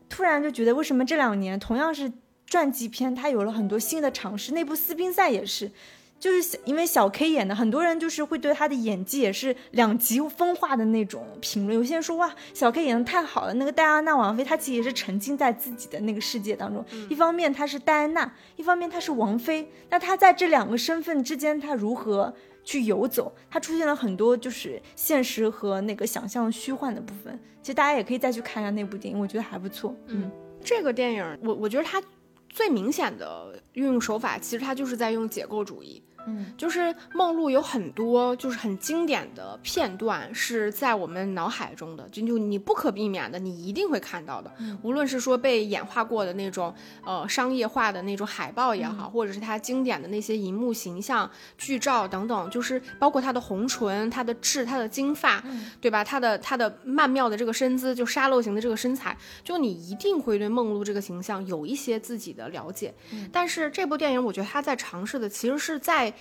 突然就觉得为什么这两年同样是传记片，他有了很多新的尝试，那部《斯宾塞》也是。就是因为小 K 演的，很多人就是会对他的演技也是两极分化的那种评论。有些人说哇，小 K 演的太好了。那个戴安娜王妃，她其实也是沉浸在自己的那个世界当中。一方面她是戴安娜，一方面她是王妃。那她在这两个身份之间，她如何去游走？她出现了很多就是现实和那个想象虚幻的部分。其实大家也可以再去看一下那部电影，我觉得还不错。嗯，这个电影我我觉得它最明显的运用手法，其实它就是在用解构主义。嗯，就是梦露有很多就是很经典的片段是在我们脑海中的，就就你不可避免的，你一定会看到的。无论是说被演化过的那种呃商业化的那种海报也好，或者是它经典的那些荧幕形象、剧照等等，就是包括她的红唇、她的痣、她的金发，对吧？她的她的曼妙的这个身姿，就沙漏型的这个身材，就你一定会对梦露这个形象有一些自己的了解。但是这部电影，我觉得他在尝试的其实是在。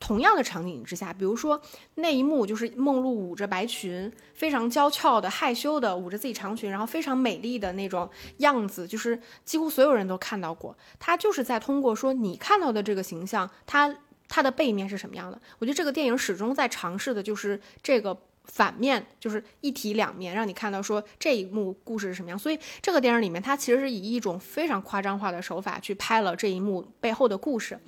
同样的场景之下，比如说那一幕，就是梦露捂着白裙，非常娇俏的、害羞的捂着自己长裙，然后非常美丽的那种样子，就是几乎所有人都看到过。他就是在通过说你看到的这个形象，他他的背面是什么样的？我觉得这个电影始终在尝试的就是这个反面，就是一体两面，让你看到说这一幕故事是什么样。所以这个电影里面，它其实是以一种非常夸张化的手法去拍了这一幕背后的故事。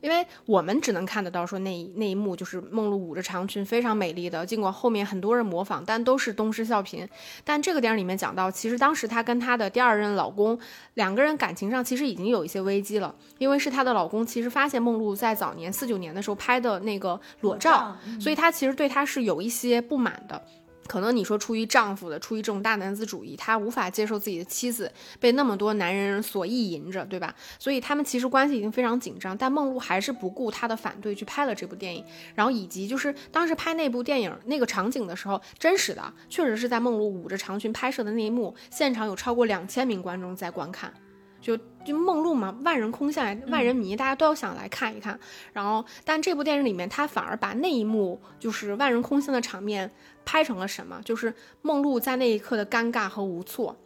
因为我们只能看得到说那一那一幕就是梦露捂着长裙非常美丽的，尽管后面很多人模仿，但都是东施效颦。但这个电影里面讲到，其实当时她跟她的第二任老公两个人感情上其实已经有一些危机了，因为是她的老公其实发现梦露在早年四九年的时候拍的那个裸照，所以他其实对她是有一些不满的。可能你说出于丈夫的，出于这种大男子主义，他无法接受自己的妻子被那么多男人所意淫着，对吧？所以他们其实关系已经非常紧张，但梦露还是不顾他的反对去拍了这部电影。然后以及就是当时拍那部电影那个场景的时候，真实的确实是在梦露捂着长裙拍摄的那一幕，现场有超过两千名观众在观看。就就梦露嘛，万人空巷，万人迷，大家都要想来看一看。然后，但这部电影里面，他反而把那一幕就是万人空巷的场面拍成了什么？就是梦露在那一刻的尴尬和无措，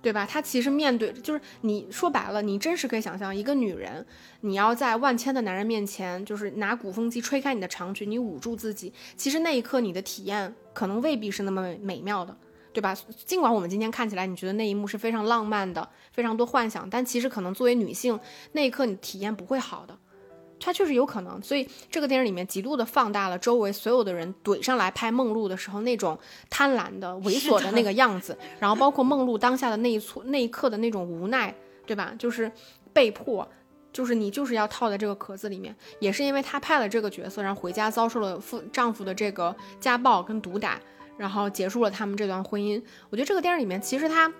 对吧？她其实面对，就是你说白了，你真实可以想象，一个女人，你要在万千的男人面前，就是拿鼓风机吹开你的长裙，你捂住自己，其实那一刻你的体验可能未必是那么美妙的。对吧？尽管我们今天看起来，你觉得那一幕是非常浪漫的，非常多幻想，但其实可能作为女性，那一刻你体验不会好的，它确实有可能。所以这个电影里面极度的放大了周围所有的人怼上来拍梦露的时候那种贪婪的、猥琐的那个样子，然后包括梦露当下的那一撮那一刻的那种无奈，对吧？就是被迫，就是你就是要套在这个壳子里面，也是因为她拍了这个角色，然后回家遭受了夫丈夫的这个家暴跟毒打。然后结束了他们这段婚姻。我觉得这个电影里面，其实他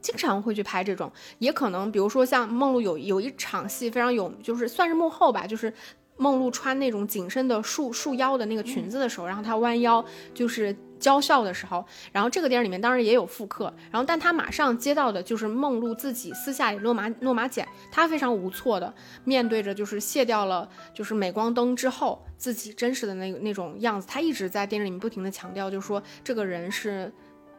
经常会去拍这种，也可能，比如说像梦露有有一场戏非常有，就是算是幕后吧，就是梦露穿那种紧身的束束腰的那个裙子的时候，然后她弯腰就是。娇笑的时候，然后这个电影里面当然也有复刻，然后但他马上接到的就是梦露自己私下里诺马诺马简，他非常无措的面对着就是卸掉了就是镁光灯之后自己真实的那个那种样子，他一直在电影里面不停的强调，就是说这个人是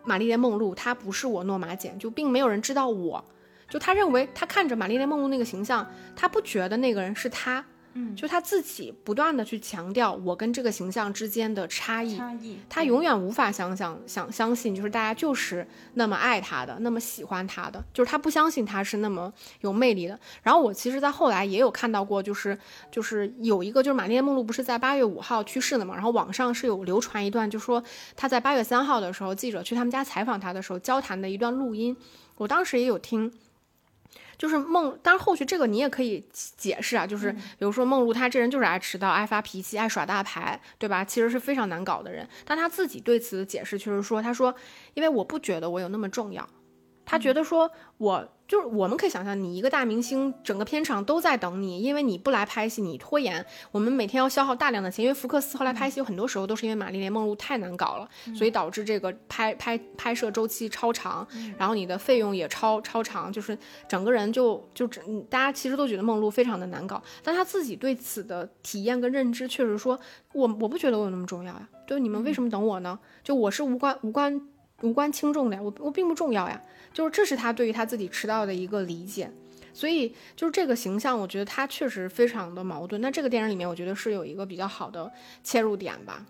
玛丽莲梦露，他不是我诺马简，就并没有人知道我，就他认为他看着玛丽莲梦露那个形象，他不觉得那个人是他。嗯，就他自己不断的去强调我跟这个形象之间的差异，差异，他永远无法想想想相信，就是大家就是那么爱他的，那么喜欢他的，就是他不相信他是那么有魅力的。然后我其实，在后来也有看到过，就是就是有一个就是玛丽莲梦露不是在八月五号去世的嘛，然后网上是有流传一段，就说他在八月三号的时候，记者去他们家采访他的时候交谈的一段录音，我当时也有听。就是梦，当然后续这个你也可以解释啊，就是比如说梦露她这人就是爱迟到、爱发脾气、爱耍大牌，对吧？其实是非常难搞的人。但她自己对此的解释却是说，她说，因为我不觉得我有那么重要，她觉得说我。就是我们可以想象，你一个大明星，整个片场都在等你，因为你不来拍戏，你拖延，我们每天要消耗大量的钱。因为福克斯后来拍戏，有很多时候都是因为玛丽莲梦露太难搞了，所以导致这个拍拍拍摄周期超长，然后你的费用也超超长，就是整个人就就整，大家其实都觉得梦露非常的难搞，但他自己对此的体验跟认知确实说，我我不觉得我有那么重要呀，就你们为什么等我呢？就我是无关无关无关轻重的呀，我我并不重要呀。就是这是他对于他自己迟到的一个理解，所以就是这个形象，我觉得他确实非常的矛盾。那这个电影里面，我觉得是有一个比较好的切入点吧。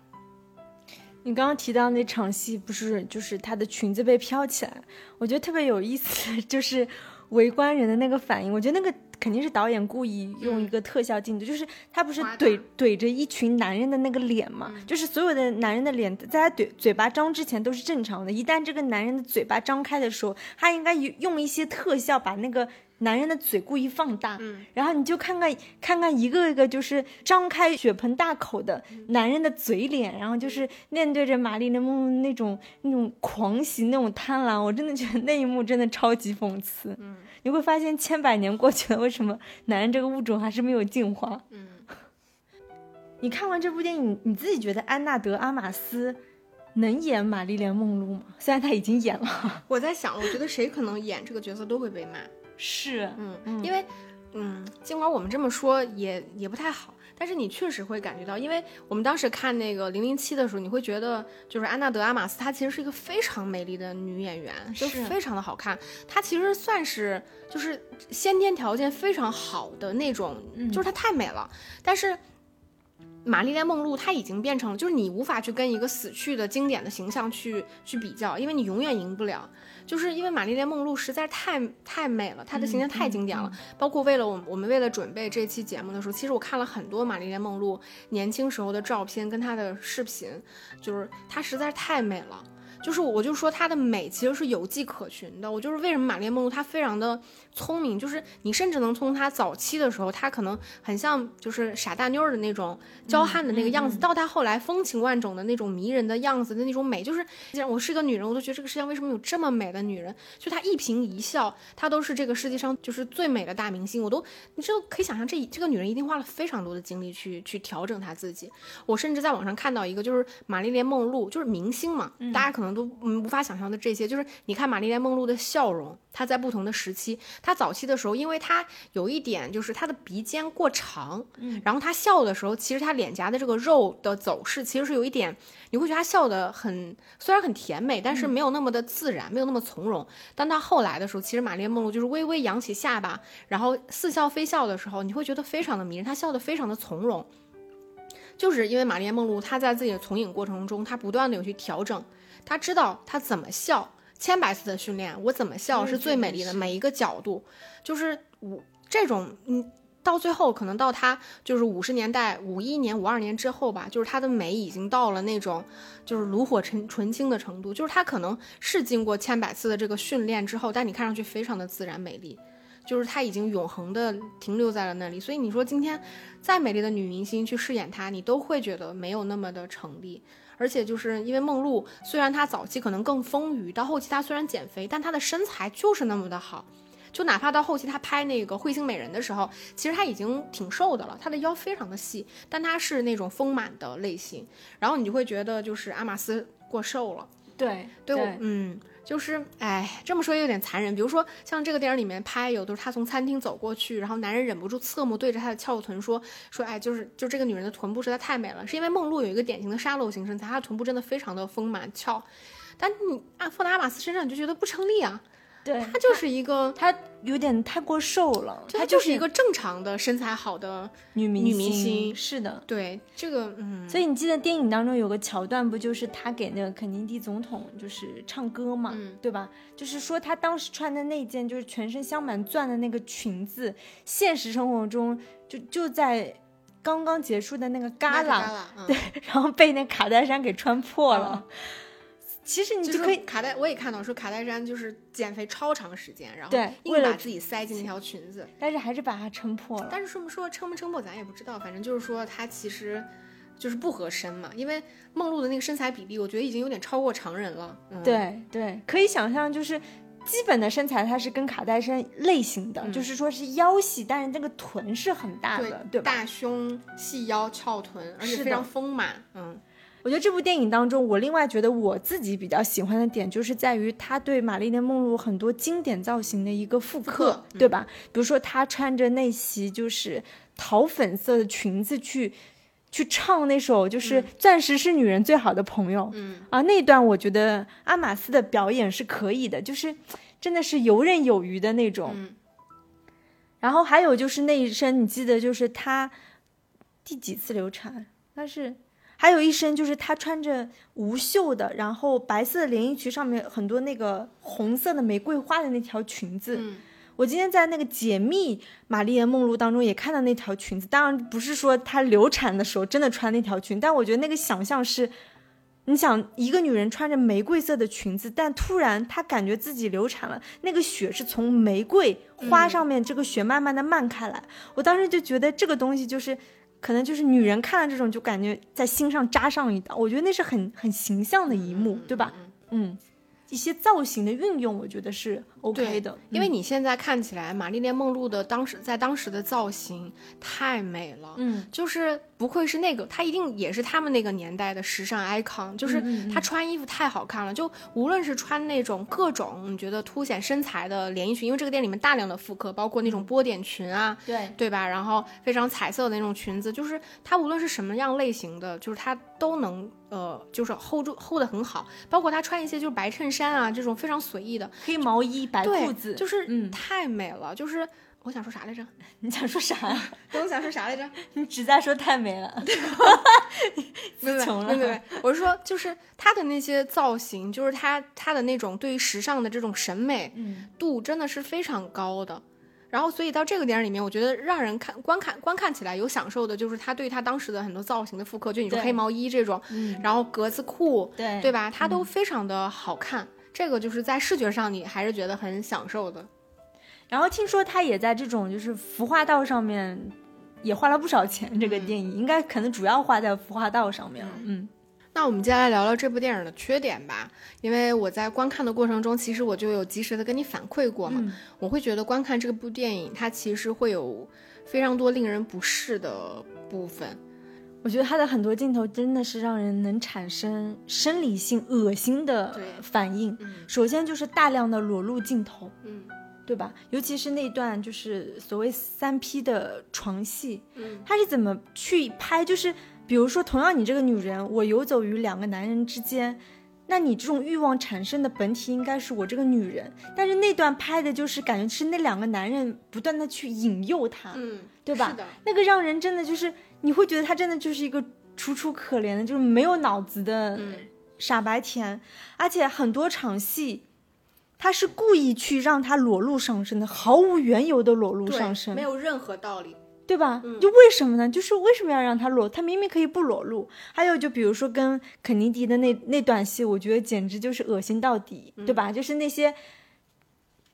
你刚刚提到那场戏，不是就是她的裙子被飘起来，我觉得特别有意思，就是围观人的那个反应。我觉得那个肯定是导演故意用一个特效镜头，就是他不是怼怼着一群男人的那个脸嘛，就是所有的男人的脸在他怼嘴巴张之前都是正常的，一旦这个男人的嘴巴张开的时候，他应该用一些特效把那个。男人的嘴故意放大，嗯，然后你就看看看看一个一个就是张开血盆大口的男人的嘴脸，然后就是面对着玛丽莲梦露那种那种狂喜那种贪婪，我真的觉得那一幕真的超级讽刺。嗯，你会发现千百年过去了，为什么男人这个物种还是没有进化？嗯，你看完这部电影，你自己觉得安娜德阿玛斯能演玛丽莲梦露吗？虽然他已经演了，我在想，我觉得谁可能演这个角色都会被骂。是，嗯，因为，嗯，尽管我们这么说也也不太好，但是你确实会感觉到，因为我们当时看那个零零七的时候，你会觉得就是安娜德阿玛斯，她其实是一个非常美丽的女演员，就非常的好看。她其实算是就是先天条件非常好的那种，就是她太美了。但是玛丽莲梦露她已经变成了，就是你无法去跟一个死去的经典的形象去去比较，因为你永远赢不了。就是因为玛丽莲梦露实在太太美了，她的形象太经典了。包括为了我，我们为了准备这期节目的时候，其实我看了很多玛丽莲梦露年轻时候的照片跟她的视频，就是她实在是太美了。就是我就说她的美其实是有迹可循的。我就是为什么玛丽莲梦露她非常的聪明，就是你甚至能从她早期的时候，她可能很像就是傻大妞的那种娇憨的那个样子，到她后来风情万种的那种迷人的样子的那种美，就是既然我是一个女人，我都觉得这个世界上为什么有这么美的女人？就她一颦一笑，她都是这个世界上就是最美的大明星。我都你就可以想象，这这个女人一定花了非常多的精力去去调整她自己。我甚至在网上看到一个，就是玛丽莲梦露，就是明星嘛，大家可能。都嗯无法想象的这些，就是你看玛丽莲梦露的笑容，她在不同的时期，她早期的时候，因为他有一点就是他的鼻尖过长，嗯，然后他笑的时候，其实他脸颊的这个肉的走势其实是有一点，你会觉得他笑的很虽然很甜美，但是没有那么的自然，没有那么从容。但到后来的时候，其实玛丽莲梦露就是微微扬起下巴，然后似笑非笑的时候，你会觉得非常的迷人，她笑的非常的从容，就是因为玛丽莲梦露她在自己的从影过程中，她不断的有去调整。她知道她怎么笑，千百次的训练，我怎么笑是最美丽的，每。一个角度，就是我这种，嗯，到最后可能到他就是五十年代五一年、五二年之后吧，就是他的美已经到了那种就是炉火纯纯青的程度，就是他可能是经过千百次的这个训练之后，但你看上去非常的自然美丽，就是她已经永恒的停留在了那里，所以你说今天再美丽的女明星去饰演她，你都会觉得没有那么的成立。而且就是因为梦露，虽然她早期可能更丰腴，到后期她虽然减肥，但她的身材就是那么的好，就哪怕到后期她拍那个彗星美人的时候，其实她已经挺瘦的了，她的腰非常的细，但她是那种丰满的类型，然后你就会觉得就是阿玛斯过瘦了，对对，嗯。就是，哎，这么说也有点残忍。比如说，像这个电影里面拍，有都是他从餐厅走过去，然后男人忍不住侧目对着她的翘臀说说，哎，就是就这个女人的臀部实在太美了，是因为梦露有一个典型的沙漏型身材，她的臀部真的非常的丰满翘，但你按放在阿玛斯身上你就觉得不成立啊。对，她就是一个，她有点太过瘦了，她就是一个正常的身材好的女明女明星，是的，对这个，嗯，所以你记得电影当中有个桥段，不就是她给那个肯尼迪总统就是唱歌嘛，对吧？就是说她当时穿的那件就是全身镶满钻的那个裙子，现实生活中就就在刚刚结束的那个旮旯，对，然后被那卡戴珊给穿破了。其实你就就是可以卡戴，我也看到说卡戴珊就是减肥超长时间，然后对硬把自己塞进那条裙子。但是还是把它撑破了。但是说不说撑不撑破咱也不知道，反正就是说她其实就是不合身嘛，因为梦露的那个身材比例，我觉得已经有点超过常人了。嗯、对对，可以想象，就是基本的身材它是跟卡戴珊类型的，嗯就是说是腰细，但是那个臀是很大的，对吧？大胸、细腰、翘臀，而且非常丰满。嗯我觉得这部电影当中，我另外觉得我自己比较喜欢的点，就是在于他对玛丽莲梦露很多经典造型的一个复刻，对吧？比如说她穿着那袭就是桃粉色的裙子去。去唱那首就是《钻石是女人最好的朋友》，嗯啊，那段我觉得阿玛斯的表演是可以的，就是真的是游刃有余的那种。嗯然后还有就是那一身，你记得就是她第几次流产？但是还有一身就是她穿着无袖的，然后白色的连衣裙，上面很多那个红色的玫瑰花的那条裙子。嗯我今天在那个解密玛丽莲梦露当中也看到那条裙子，当然不是说她流产的时候真的穿那条裙，但我觉得那个想象是。你想，一个女人穿着玫瑰色的裙子，但突然她感觉自己流产了，那个血是从玫瑰花上面这个血慢慢的漫开来。我当时就觉得这个东西就是，可能就是女人看了这种就感觉在心上扎上一刀。我觉得那是很很形象的一幕，对吧？嗯，一些造型的运用，我觉得是 OK 的，因为你现在看起来，玛丽莲梦露的当时在当时的造型太美了，嗯，就是不愧是那个，她一定也是他们那个年代的时尚 icon，就是嗯她穿衣服太好看了，就无论是穿那种各种你觉得凸显身材的连衣裙，因为这个店里面大量的复刻，包括那种波点裙啊，对，对吧？然后非常彩色的那种裙子，就是她无论是什么样类型的，就是她都能呃，就是 hold 住 hold 得很好。包括她穿一些就是白衬衫啊这种非常随意的，黑毛衣、白裤子，就是嗯太美了。就是我想说啥来着？你想说啥呀？我想说啥来着？你只在说太美了。没有穷了没有没有，没有我是说，就是她的那些造型，就是她她的那种对于时尚的这种审美嗯度，真的是非常高的。然后，所以到这个电影里面，我觉得让人看观看观看起来有享受的，就是他对他当时的很多造型的复刻，就你说黑毛衣这种，嗯，然后格子裤，对对吧？它都非常的好看。这个就是在视觉上，你还是觉得很享受的。然后听说他也在这种就是服化道上面也花了不少钱，这个电影、应该可能主要花在服化道上面了。嗯那我们接下来聊聊这部电影的缺点吧，因为我在观看的过程中，其实我就有及时的跟你反馈过嘛。嗯我会觉得观看这部电影，它其实会有非常多令人不适的部分。我觉得他的很多镜头真的是让人能产生生理性恶心的反应。嗯首先就是大量的裸露镜头，嗯对吧？尤其是那段就是所谓三 P 的床戏，嗯他是怎么去拍？就是比如说，同样你这个女人，我游走于两个男人之间，那你这种欲望产生的本体应该是我这个女人，但是那段拍的就是感觉是那两个男人不断的去引诱她，嗯，对吧是的，那个让人真的就是你会觉得他真的就是一个楚楚可怜的，就是没有脑子的嗯傻白甜，而且很多场戏。他是故意去让他裸露上身的，毫无缘由的裸露上身，没有任何道理。对吧？嗯就为什么呢？就是为什么要让他裸？他明明可以不裸露。还有就比如说跟肯尼迪的那那段戏，我觉得简直就是恶心到底，对吧？就是那些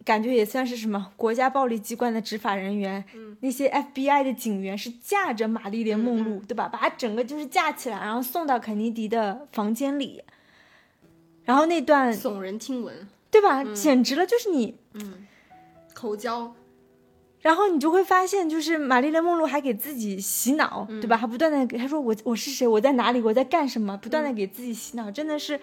感觉也算是什么国家暴力机关的执法人员，那些 FBI 的警员是架着玛丽莲梦露，对吧？把她整个就是架起来，然后送到肯尼迪的房间里。然后那段耸人听闻，对吧？简直了，就是你嗯。口交，然后你就会发现，就是玛丽莲梦露还给自己洗脑，对吧？还不断的给他说我我是谁，我在哪里，我在干什么，不断的给自己洗脑，真的是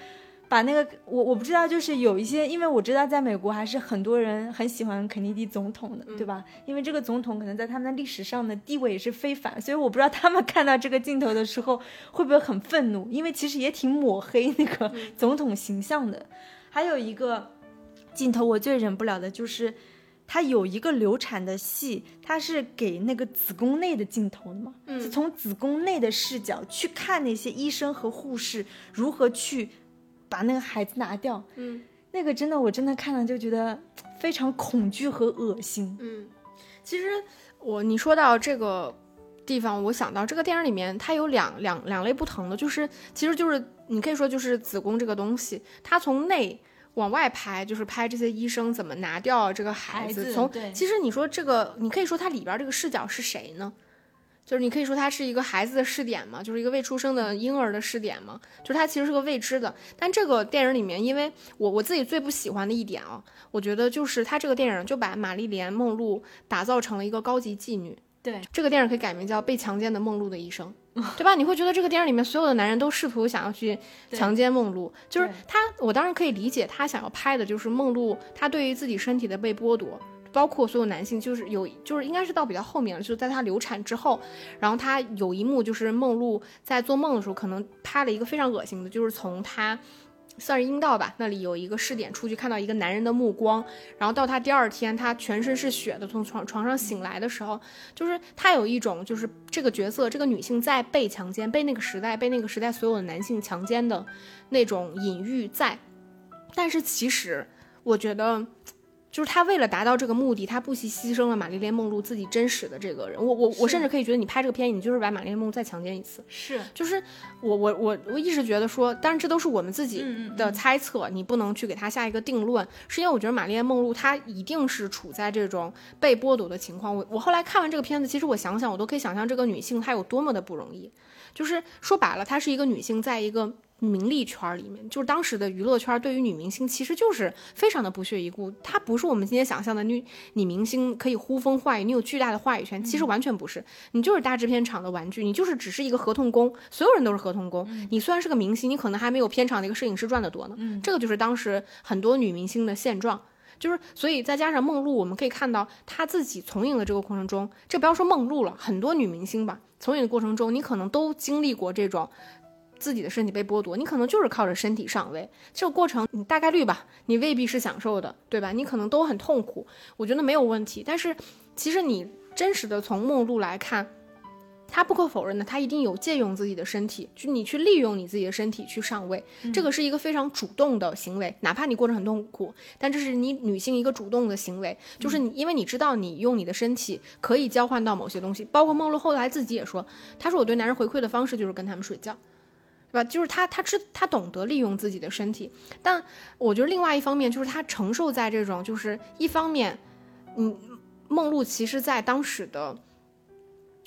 把那个我我不知道，就是有一些，因为我知道在美国还是很多人很喜欢肯尼迪总统的，对吧？因为这个总统可能在他们的历史上的地位也是非凡，所以我不知道他们看到这个镜头的时候会不会很愤怒，因为其实也挺抹黑那个 总统形象的。还有一个镜头我最忍不了的就是。他有一个流产的戏，他是给那个子宫内的镜头的嘛，是从子宫内的视角去看那些医生和护士如何去把那个孩子拿掉。嗯那个真的，我真的看了就觉得非常恐惧和恶心。嗯，其实我你说到这个地方，我想到这个电影里面它有两两两类不同的，就是其实就是你可以说就是子宫这个东西，它从内往外拍，就是拍这些医生怎么拿掉这个孩子。孩子从其实你说这个，你可以说它里边这个视角是谁呢？就是你可以说它是一个孩子的试点嘛，就是一个未出生的婴儿的试点嘛，就是它其实是个未知的。但这个电影里面，因为我我自己最不喜欢的一点啊，我觉得就是它这个电影就把玛丽莲梦露打造成了一个高级妓女。对，这个电影可以改名叫《被强奸的梦露的一生》，对吧？你会觉得这个电影里面所有的男人都试图想要去强奸梦露，就是他，我当然可以理解他想要拍的就是梦露，他对于自己身体的被剥夺。包括所有男性，就是有，就是应该是到比较后面了，就在她流产之后，然后她有一幕就是梦露在做梦的时候，可能拍了一个非常恶心的，就是从她算是阴道吧，那里有一个视点出去，看到一个男人的目光，然后到她第二天，她全身是血的从床床上醒来的时候，就是她有一种就是这个角色，这个女性在被强奸，被那个时代被那个时代所有的男性强奸的那种隐喻在，但是其实我觉得。就是他为了达到这个目的，他不惜牺牲了玛丽莲梦露自己真实的这个人。我我我甚至可以觉得，你拍这个片，你就是把玛丽莲梦露再强奸一次。是就是我我我我一直觉得说，当然这都是我们自己嗯的猜测，你不能去给他下一个定论，是因为我觉得玛丽莲梦露她一定是处在这种被剥夺的情况。我我后来看完这个片子，其实我想想，我都可以想象这个女性她有多么的不容易。就是说白了，她是一个女性，在一个名利圈里面，就是当时的娱乐圈对于女明星其实就是非常的不屑一顾。她不是我们今天想象的女女明星可以呼风唤雨，你有巨大的话语权，其实完全不是。你就是大制片厂的玩具，你就是只是一个合同工，所有人都是合同工。你虽然是个明星，你可能还没有片场的一个摄影师赚的多呢。这个就是当时很多女明星的现状。就是，所以再加上梦露，我们可以看到她自己从影的这个过程中，这不要说梦露了，很多女明星吧，从影的过程中，你可能都经历过这种自己的身体被剥夺，你可能就是靠着身体上位，这个过程你大概率吧，你未必是享受的，对吧？你可能都很痛苦，我觉得没有问题。但是其实你真实的从梦露来看，她不可否认的，她一定有借用自己的身体，就你去利用你自己的身体去上位，这个是一个非常主动的行为，哪怕你过得很痛苦，但这是你女性一个主动的行为，就是你因为你知道你用你的身体可以交换到某些东西，包括梦露后来自己也说，她说我对男人回馈的方式就是跟他们睡觉。对吧？就是他，他知他懂得利用自己的身体，但我觉得另外一方面就是他承受在这种，就是一方面，嗯，梦露其实在当时的，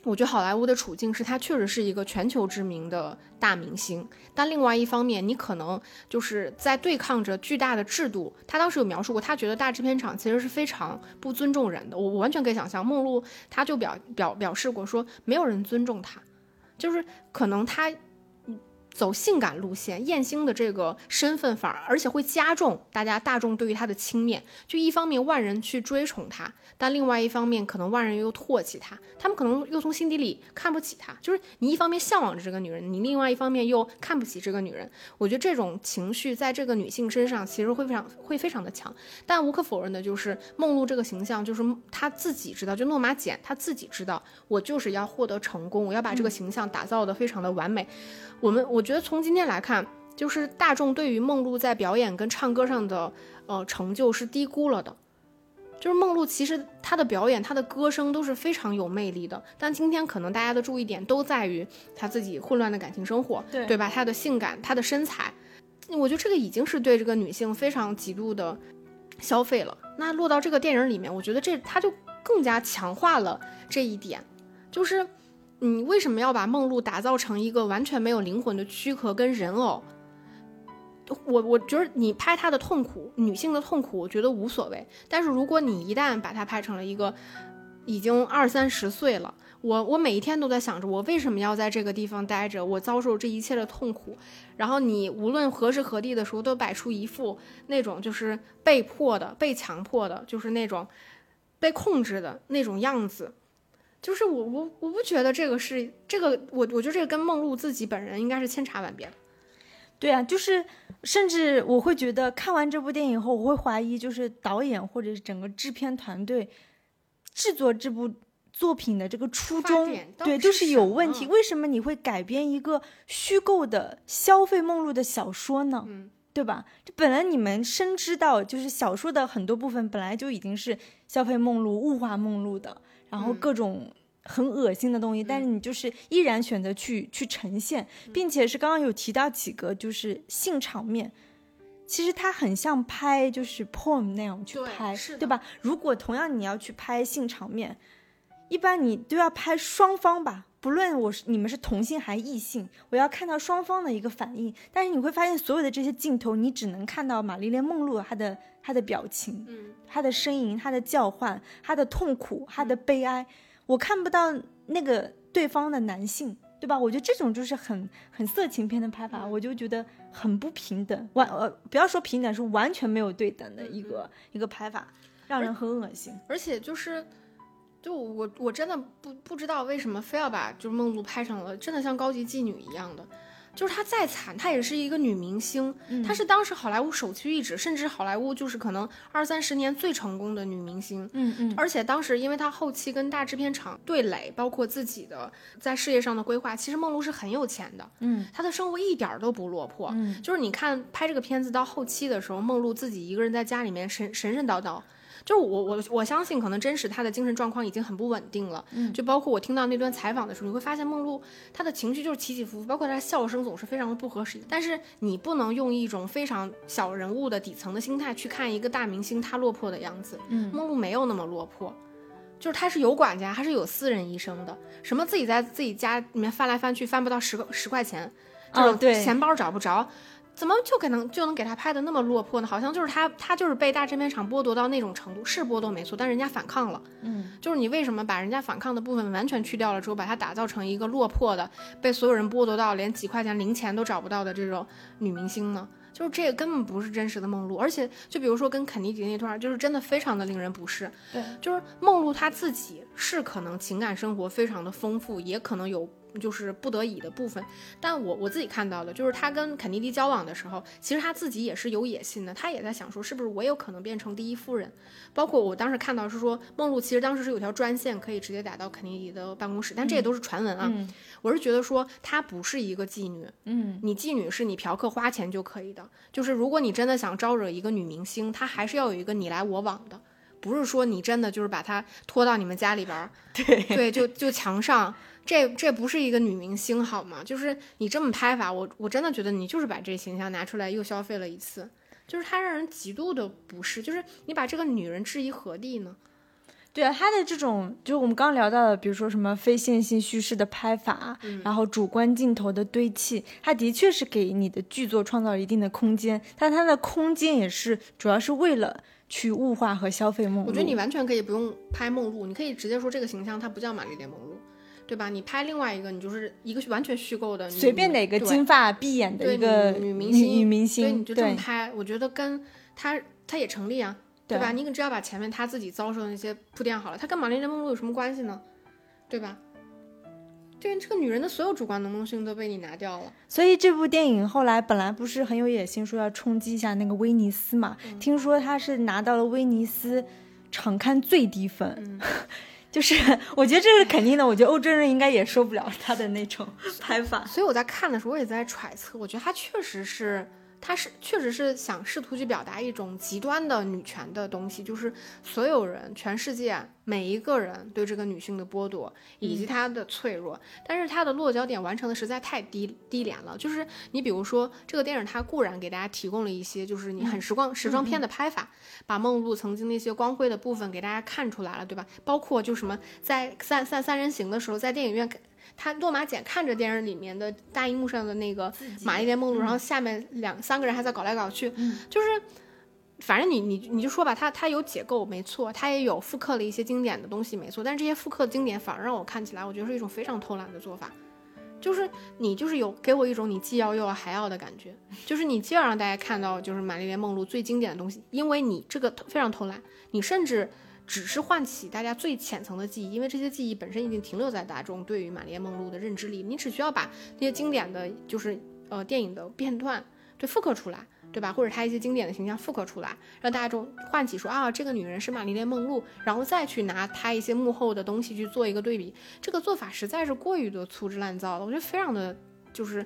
我觉得好莱坞的处境是他确实是一个全球知名的大明星，但另外一方面，你可能就是在对抗着巨大的制度。他当时有描述过，他觉得大制片厂其实是非常不尊重人的。我我完全可以想象，梦露她就表表表示过说，没有人尊重她，就是可能她。走性感路线，艳星的这个身份反而而且会加重大家大众对于她的轻蔑。就一方面万人去追崇她，但另外一方面可能万人又唾弃她，他们可能又从心底里看不起她。就是你一方面向往着这个女人，你另外一方面又看不起这个女人。我觉得这种情绪在这个女性身上其实会非常会非常的强。但无可否认的就是梦露这个形象，就是她自己知道，就诺玛简她自己知道，我就是要获得成功，我要把这个形象打造的非常的完美。我们我觉得从今天来看，就是大众对于梦露在表演跟唱歌上的呃成就是低估了的。就是梦露其实她的表演、她的歌声都是非常有魅力的，但今天可能大家的注意点都在于她自己混乱的感情生活，对对吧？她的性感、她的身材，我觉得这个已经是对这个女性非常极度的消费了。那落到这个电影里面，我觉得这她就更加强化了这一点，就是。你为什么要把梦露打造成一个完全没有灵魂的躯壳跟人偶？我我觉得你拍她的痛苦，女性的痛苦，我觉得无所谓。但是如果你一旦把她拍成了一个已经二三十岁了，我我每一天都在想着我为什么要在这个地方待着，我遭受这一切的痛苦。然后你无论何时何地的时候，都摆出一副那种就是被迫的、被强迫的，就是那种被控制的那种样子。就是我我我不觉得这个是这个我我觉得这个跟梦露自己本人应该是千差万别的。对啊，就是甚至我会觉得看完这部电影后，我会怀疑，就是导演或者是整个制片团队制作这部作品的这个初衷对，就是是有问题。为什么你会改编一个虚构的消费梦露的小说呢？嗯，对吧？这本来你们深知到，就是小说的很多部分本来就已经是消费梦露、物化梦露的，然后嗯。各种很恶心的东西，但是你就是依然选择去去呈现，并且是刚刚有提到几个就是性场面。其实它很像拍就是 porn 那样去对拍，是对吧？如果同样你要去拍性场面，一般你都要拍双方吧，不论我是你们是同性还是异性，我要看到双方的一个反应。但是你会发现，所有的这些镜头，你只能看到玛丽莲梦露她的她的表情，嗯，她的呻吟、她的叫唤、她的痛苦、她的悲哀，我看不到那个对方的男性。对吧？我觉得这种就是很很色情片的拍法，我就觉得很不平等，完呃不要说平等，是完全没有对等的一个、一个拍法，让人很恶心。而且就是，就我我真的不不知道为什么非要把就是梦露拍成了真的像高级妓女一样的。就是她再惨，她也是一个女明星，她是当时好莱坞首屈一指，甚至好莱坞就是可能二三十年最成功的女明星。嗯嗯，而且当时因为她后期跟大制片厂对垒，包括自己的在事业上的规划，其实梦露是很有钱的。嗯，她的生活一点儿都不落魄。嗯，就是你看拍这个片子到后期的时候，梦露自己一个人在家里面神神神叨叨。就是我我我相信，可能真实他的精神状况已经很不稳定了。嗯，就包括我听到那段采访的时候，你会发现梦露她的情绪就是起起伏伏，包括她笑声总是非常的不合时宜。但是你不能用一种非常小人物的底层的心态去看一个大明星他落魄的样子。嗯梦露没有那么落魄。就是她是有管家，她是有私人医生的，什么自己在自己家里面翻来翻去翻不到十个十块钱，这种哦对钱包找不着，怎么就可能就能给他拍的那么落魄呢？好像就是他他就是被大制片厂剥夺到那种程度，是剥夺没错，但人家反抗了。嗯，就是你为什么把人家反抗的部分完全去掉了之后，把它打造成一个落魄的、被所有人剥夺到连几块钱零钱都找不到的这种女明星呢？就是这个根本不是真实的梦露，而且就比如说跟肯尼迪那段，就是真的非常的令人不适。对，就是梦露她自己是可能情感生活非常的丰富，也可能有就是不得已的部分。但我我自己看到的就是他跟肯尼迪交往的时候，其实他自己也是有野心的，他也在想说是不是我有可能变成第一夫人。包括我当时看到是说梦露其实当时是有条专线可以直接打到肯尼迪的办公室，但这也都是传闻啊。嗯我是觉得说她不是一个妓女，嗯你妓女是你嫖客花钱就可以的，就是如果你真的想招惹一个女明星，她还是要有一个你来我往的，不是说你真的就是把她拖到你们家里边儿，对对，就就墙上，这这不是一个女明星好吗？就是你这么拍法，我我真的觉得你就是把这形象拿出来又消费了一次，就是它让人极度的不适，就是你把这个女人置于何地呢？对啊，他的这种就是我们刚刚聊到的，比如说什么非线性叙事的拍法，然后主观镜头的堆砌，它的确是给你的剧作创造了一定的空间，但它的空间也是主要是为了去物化和消费梦露。我觉得你完全可以不用拍梦露，你可以直接说这个形象它不叫玛丽莲梦露，对吧？你拍另外一个，你就是一个完全虚构的女，随便哪个金发碧眼的一个女女明星女明星对，星，你就这么拍，我觉得跟他他也成立啊，对吧？你只要把前面他自己遭受的那些铺垫好了，他跟玛丽莲梦露有什么关系呢？对吧？对，这个女人的所有主观能动性都被你拿掉了。所以这部电影后来本来不是很有野心，说要冲击一下那个威尼斯嘛？嗯听说他是拿到了威尼斯场刊最低分，嗯 就是我觉得这是肯定的。我觉得欧洲人应该也受不了他的那种拍法。所以我在看的时候，我也在揣测，我觉得他确实是，他是确实是想试图去表达一种极端的女权的东西，就是所有人，全世界每一个人对这个女性的剥夺以及她的脆弱，但是她的落脚点完成的实在太低低廉了。就是你比如说这个电影，它固然给大家提供了一些就是你很时光时装片的拍法，把梦露曾经那些光辉的部分给大家看出来了，对吧？包括就什么在三三三人行的时候，在电影院。他落马简看着电影里面的大荧幕上的那个玛丽莲梦露，然后下面两三个人还在搞来搞去，就是反正你你你就说吧，他他有解构没错，他也有复刻了一些经典的东西没错，但是这些复刻经典反而让我看起来，我觉得是一种非常偷懒的做法。就是你就是有给我一种你既要又要还要的感觉，就是你既要让大家看到就是玛丽莲梦露最经典的东西，因为你这个非常偷懒，你甚至只是唤起大家最浅层的记忆，因为这些记忆本身已经停留在大众对于玛丽莲梦露的认知里，你只需要把这些经典的就是呃电影的片段对复刻出来。对吧？或者她一些经典的形象复刻出来，让大众唤起说啊，这个女人是玛丽莲梦露，然后再去拿她一些幕后的东西去做一个对比，这个做法实在是过于的粗制滥造了，我觉得非常的就是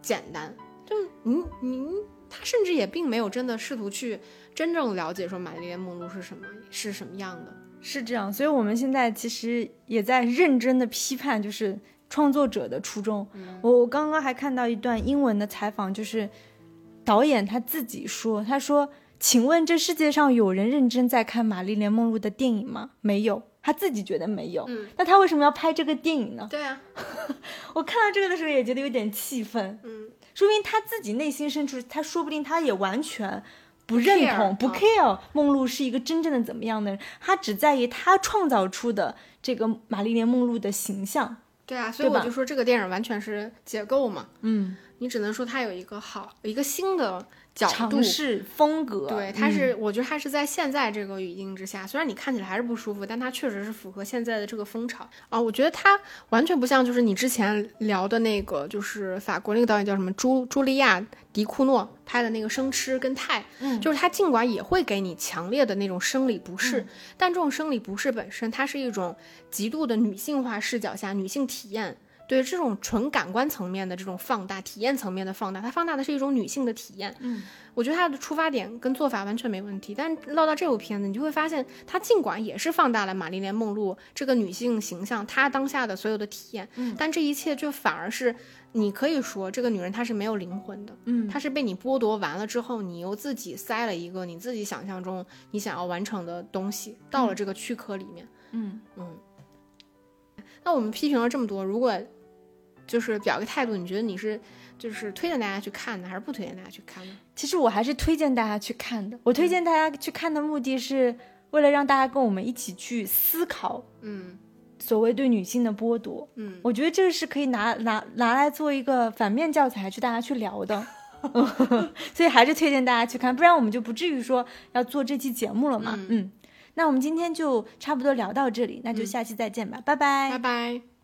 简单，就你你他甚至也并没有真的试图去真正了解说玛丽莲梦露是什么是什么样的。是这样，所以我们现在其实也在认真的批判，就是创作者的初衷。我我刚刚还看到一段英文的采访，就是导演他自己说，他说：“请问这世界上有人认真在看玛丽莲梦露的电影吗？没有，他自己觉得没有。嗯那他为什么要拍这个电影呢？对啊，我看到这个的时候也觉得有点气愤，嗯，说明他自己内心深处，他说不定他也完全不认 care，同、不啊 care 梦露是一个真正的怎么样的人，他只在意他创造出的这个玛丽莲梦露的形象。对啊，所以我就说这个电影完全是解构嘛，嗯，你只能说它有一个好一个新的角度风格，对，它嗯是，我觉得它是在现在这个语境之下，虽然你看起来还是不舒服，但它确实是符合现在的这个风潮啊。我觉得它完全不像就是你之前聊的那个，就是法国那个导演叫什么朱朱莉亚·迪库诺拍的那个《生吃》跟《泰》，嗯就是它尽管也会给你强烈的那种生理不适，嗯但这种生理不适本身，它是一种极度的女性化视角下女性体验。对这种纯感官层面的这种放大，体验层面的放大，它放大的是一种女性的体验。嗯，我觉得它的出发点跟做法完全没问题，但唠到这部片子，你就会发现，它尽管也是放大了玛丽莲梦露这个女性形象，她当下的所有的体验，嗯但这一切就反而是你可以说这个女人她是没有灵魂的，嗯她是被你剥夺完了之后，你又自己塞了一个你自己想象中你想要完成的东西到了这个躯壳里面。嗯嗯，那我们批评了这么多，如果就是表个态度，你觉得你是就是推荐大家去看的，还是不推荐大家去看呢？其实我还是推荐大家去看的。我推荐大家去看的目的是为了让大家跟我们一起去思考嗯所谓对女性的剥夺。嗯，我觉得这个是可以拿拿拿来做一个反面教材去大家去聊的，所以还是推荐大家去看，不然我们就不至于说要做这期节目了嘛。嗯嗯，那我们今天就差不多聊到这里，那就下期再见吧，拜拜拜拜。